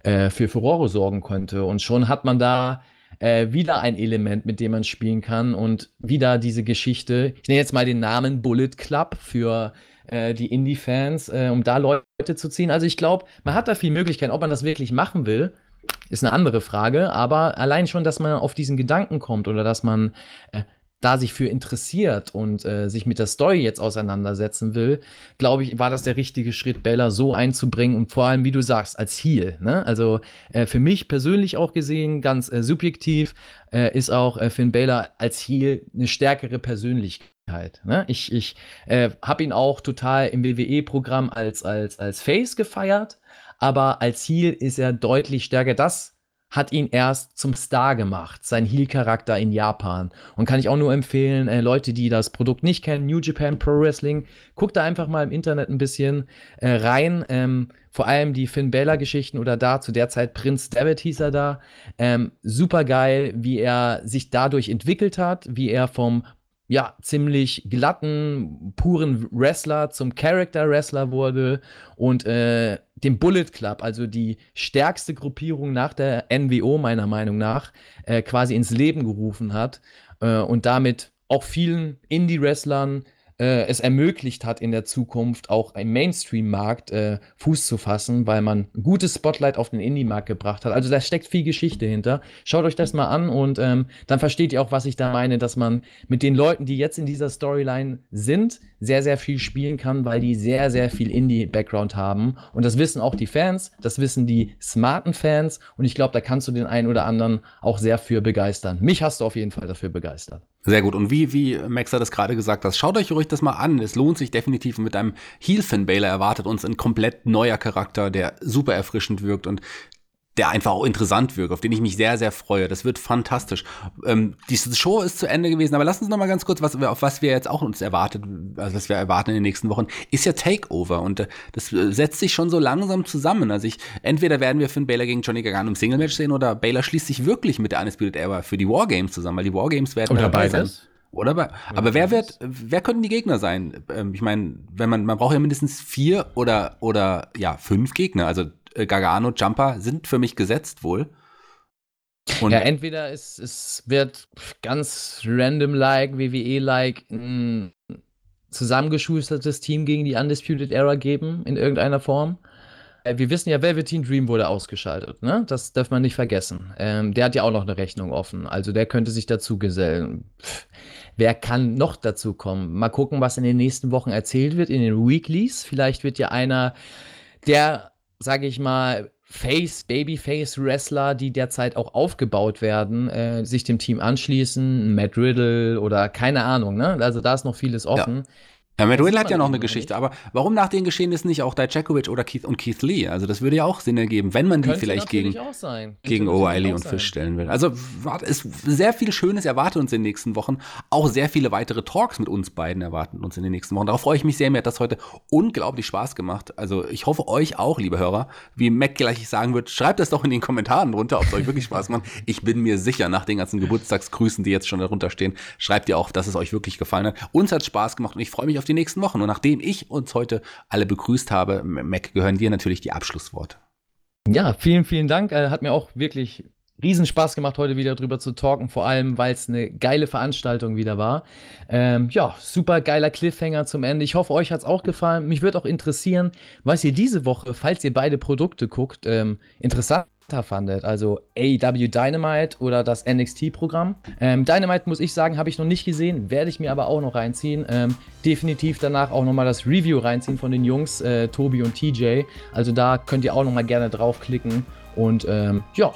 [SPEAKER 3] äh, für Furore sorgen könnte. Und schon hat man da äh, wieder ein Element, mit dem man spielen kann und wieder diese Geschichte. Ich nenne jetzt mal den Namen Bullet Club für äh, die Indie-Fans, äh, um da Leute zu ziehen. Also ich glaube, man hat da viel Möglichkeiten. Ob man das wirklich machen will, ist eine andere Frage. Aber allein schon, dass man auf diesen Gedanken kommt oder dass man äh, da sich für interessiert und äh, sich mit der Story jetzt auseinandersetzen will, glaube ich, war das der richtige Schritt, Bella so einzubringen und vor allem, wie du sagst, als Heal. Ne? Also äh, für mich persönlich auch gesehen, ganz äh, subjektiv, äh, ist auch äh, Finn Baylor als Heal eine stärkere Persönlichkeit. Ne? Ich, ich äh, habe ihn auch total im WWE-Programm als, als, als Face gefeiert, aber als Heal ist er deutlich stärker. Das hat ihn erst zum Star gemacht, sein Heel-Charakter in Japan. Und kann ich auch nur empfehlen, äh, Leute, die das Produkt nicht kennen, New Japan Pro Wrestling, guckt da einfach mal im Internet ein bisschen äh, rein. Ähm, vor allem die Finn Balor-Geschichten oder da zu der Zeit Prinz David hieß er da. Ähm, Super geil, wie er sich dadurch entwickelt hat, wie er vom ja, ziemlich glatten, puren Wrestler zum Character-Wrestler wurde und äh, dem Bullet Club, also die stärkste Gruppierung nach der NWO, meiner Meinung nach, äh, quasi ins Leben gerufen hat äh, und damit auch vielen Indie-Wrestlern äh, es ermöglicht hat, in der Zukunft auch im Mainstream-Markt äh, Fuß zu fassen, weil man ein gutes Spotlight auf den Indie-Markt gebracht hat. Also da steckt viel Geschichte hinter. Schaut euch das mal an und ähm, dann versteht ihr auch, was ich da meine, dass man mit den Leuten, die jetzt in dieser Storyline sind, sehr, sehr viel spielen kann, weil die sehr, sehr viel Indie-Background haben. Und das wissen auch die Fans, das wissen die smarten Fans und ich glaube, da kannst du den einen oder anderen auch sehr für begeistern. Mich hast du auf jeden Fall dafür begeistert.
[SPEAKER 2] Sehr gut. Und wie, wie Max hat das gerade gesagt hat, schaut euch ruhig das mal an. Es lohnt sich definitiv. Mit einem Heel-Fan Baylor erwartet uns ein komplett neuer Charakter, der super erfrischend wirkt und der einfach auch interessant wirkt, auf den ich mich sehr, sehr freue. Das wird fantastisch. Ähm, diese Show ist zu Ende gewesen, aber lass uns noch mal ganz kurz, was, auf was wir jetzt auch uns erwartet, also was wir erwarten in den nächsten Wochen, ist ja Takeover und äh, das äh, setzt sich schon so langsam zusammen. Also ich, entweder werden wir Finn Baylor gegen Johnny Gargano im Single-Match sehen oder Baylor schließt sich wirklich mit der Undisputed Era für die Wargames zusammen, weil die Wargames werden
[SPEAKER 3] oder dabei sein.
[SPEAKER 2] Oder bei, aber wer wird, wer könnten die Gegner sein? Ähm, ich meine, wenn man, man braucht ja mindestens vier oder, oder ja, fünf Gegner. Also Gargano, Jumper sind für mich gesetzt wohl.
[SPEAKER 3] Und ja, entweder es, es wird ganz random-like, WWE-like, ein zusammengeschustertes Team gegen die Undisputed Era geben, in irgendeiner Form. Äh, wir wissen ja, Velveteen Dream wurde ausgeschaltet, ne? Das darf man nicht vergessen. Ähm, der hat ja auch noch eine Rechnung offen, also der könnte sich dazu gesellen. Pff, wer kann noch dazu kommen? Mal gucken, was in den nächsten Wochen erzählt wird in den Weeklies. Vielleicht wird ja einer der sage ich mal, Face, Babyface-Wrestler, die derzeit auch aufgebaut werden, äh, sich dem Team anschließen, Matt Riddle oder keine Ahnung, ne? Also da ist noch vieles offen. Ja.
[SPEAKER 2] Ja, Matt Riddle hat ja noch eine Geschichte, nicht. aber warum nach den Geschehnissen nicht auch Dijakovic oder Keith und Keith Lee? Also das würde ja auch Sinn ergeben, wenn man die Könnte vielleicht gegen, gegen O'Reilly und Fish stellen will. Also ist sehr viel Schönes erwartet uns in den nächsten Wochen. Auch sehr viele weitere Talks mit uns beiden erwarten uns in den nächsten Wochen. Darauf freue ich mich sehr. Mir hat das heute unglaublich Spaß gemacht. Also ich hoffe euch auch, liebe Hörer, wie Mac gleich sagen wird, schreibt das doch in den Kommentaren drunter, ob es euch wirklich Spaß macht. Ich bin mir sicher, nach den ganzen Geburtstagsgrüßen, die jetzt schon darunter stehen, schreibt ihr auch, dass es euch wirklich gefallen hat. Uns hat Spaß gemacht und ich freue mich auf die nächsten Wochen. Und nachdem ich uns heute alle begrüßt habe, Mac, gehören dir natürlich die Abschlussworte.
[SPEAKER 3] Ja, vielen, vielen Dank. Äh, hat mir auch wirklich riesen Spaß gemacht, heute wieder drüber zu talken, vor allem, weil es eine geile Veranstaltung wieder war. Ähm, ja, super geiler Cliffhanger zum Ende. Ich hoffe, euch hat es auch gefallen. Mich würde auch interessieren, was ihr diese Woche, falls ihr beide Produkte guckt, ähm, interessant fandet, also AEW Dynamite oder das NXT-Programm. Ähm, Dynamite, muss ich sagen, habe ich noch nicht gesehen, werde ich mir aber auch noch reinziehen. Ähm, definitiv danach auch nochmal das Review reinziehen von den Jungs, äh, Tobi und TJ. Also da könnt ihr auch nochmal gerne draufklicken und ähm, ja,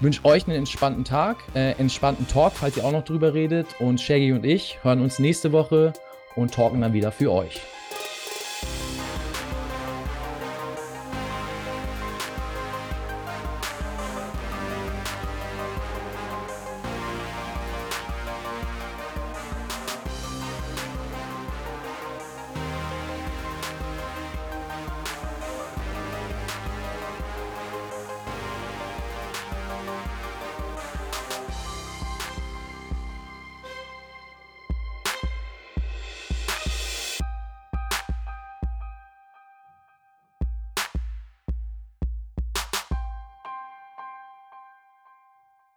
[SPEAKER 3] wünsche euch einen entspannten Tag, äh, entspannten Talk, falls ihr auch noch drüber redet. Und Shaggy und ich hören uns nächste Woche und talken dann wieder für euch.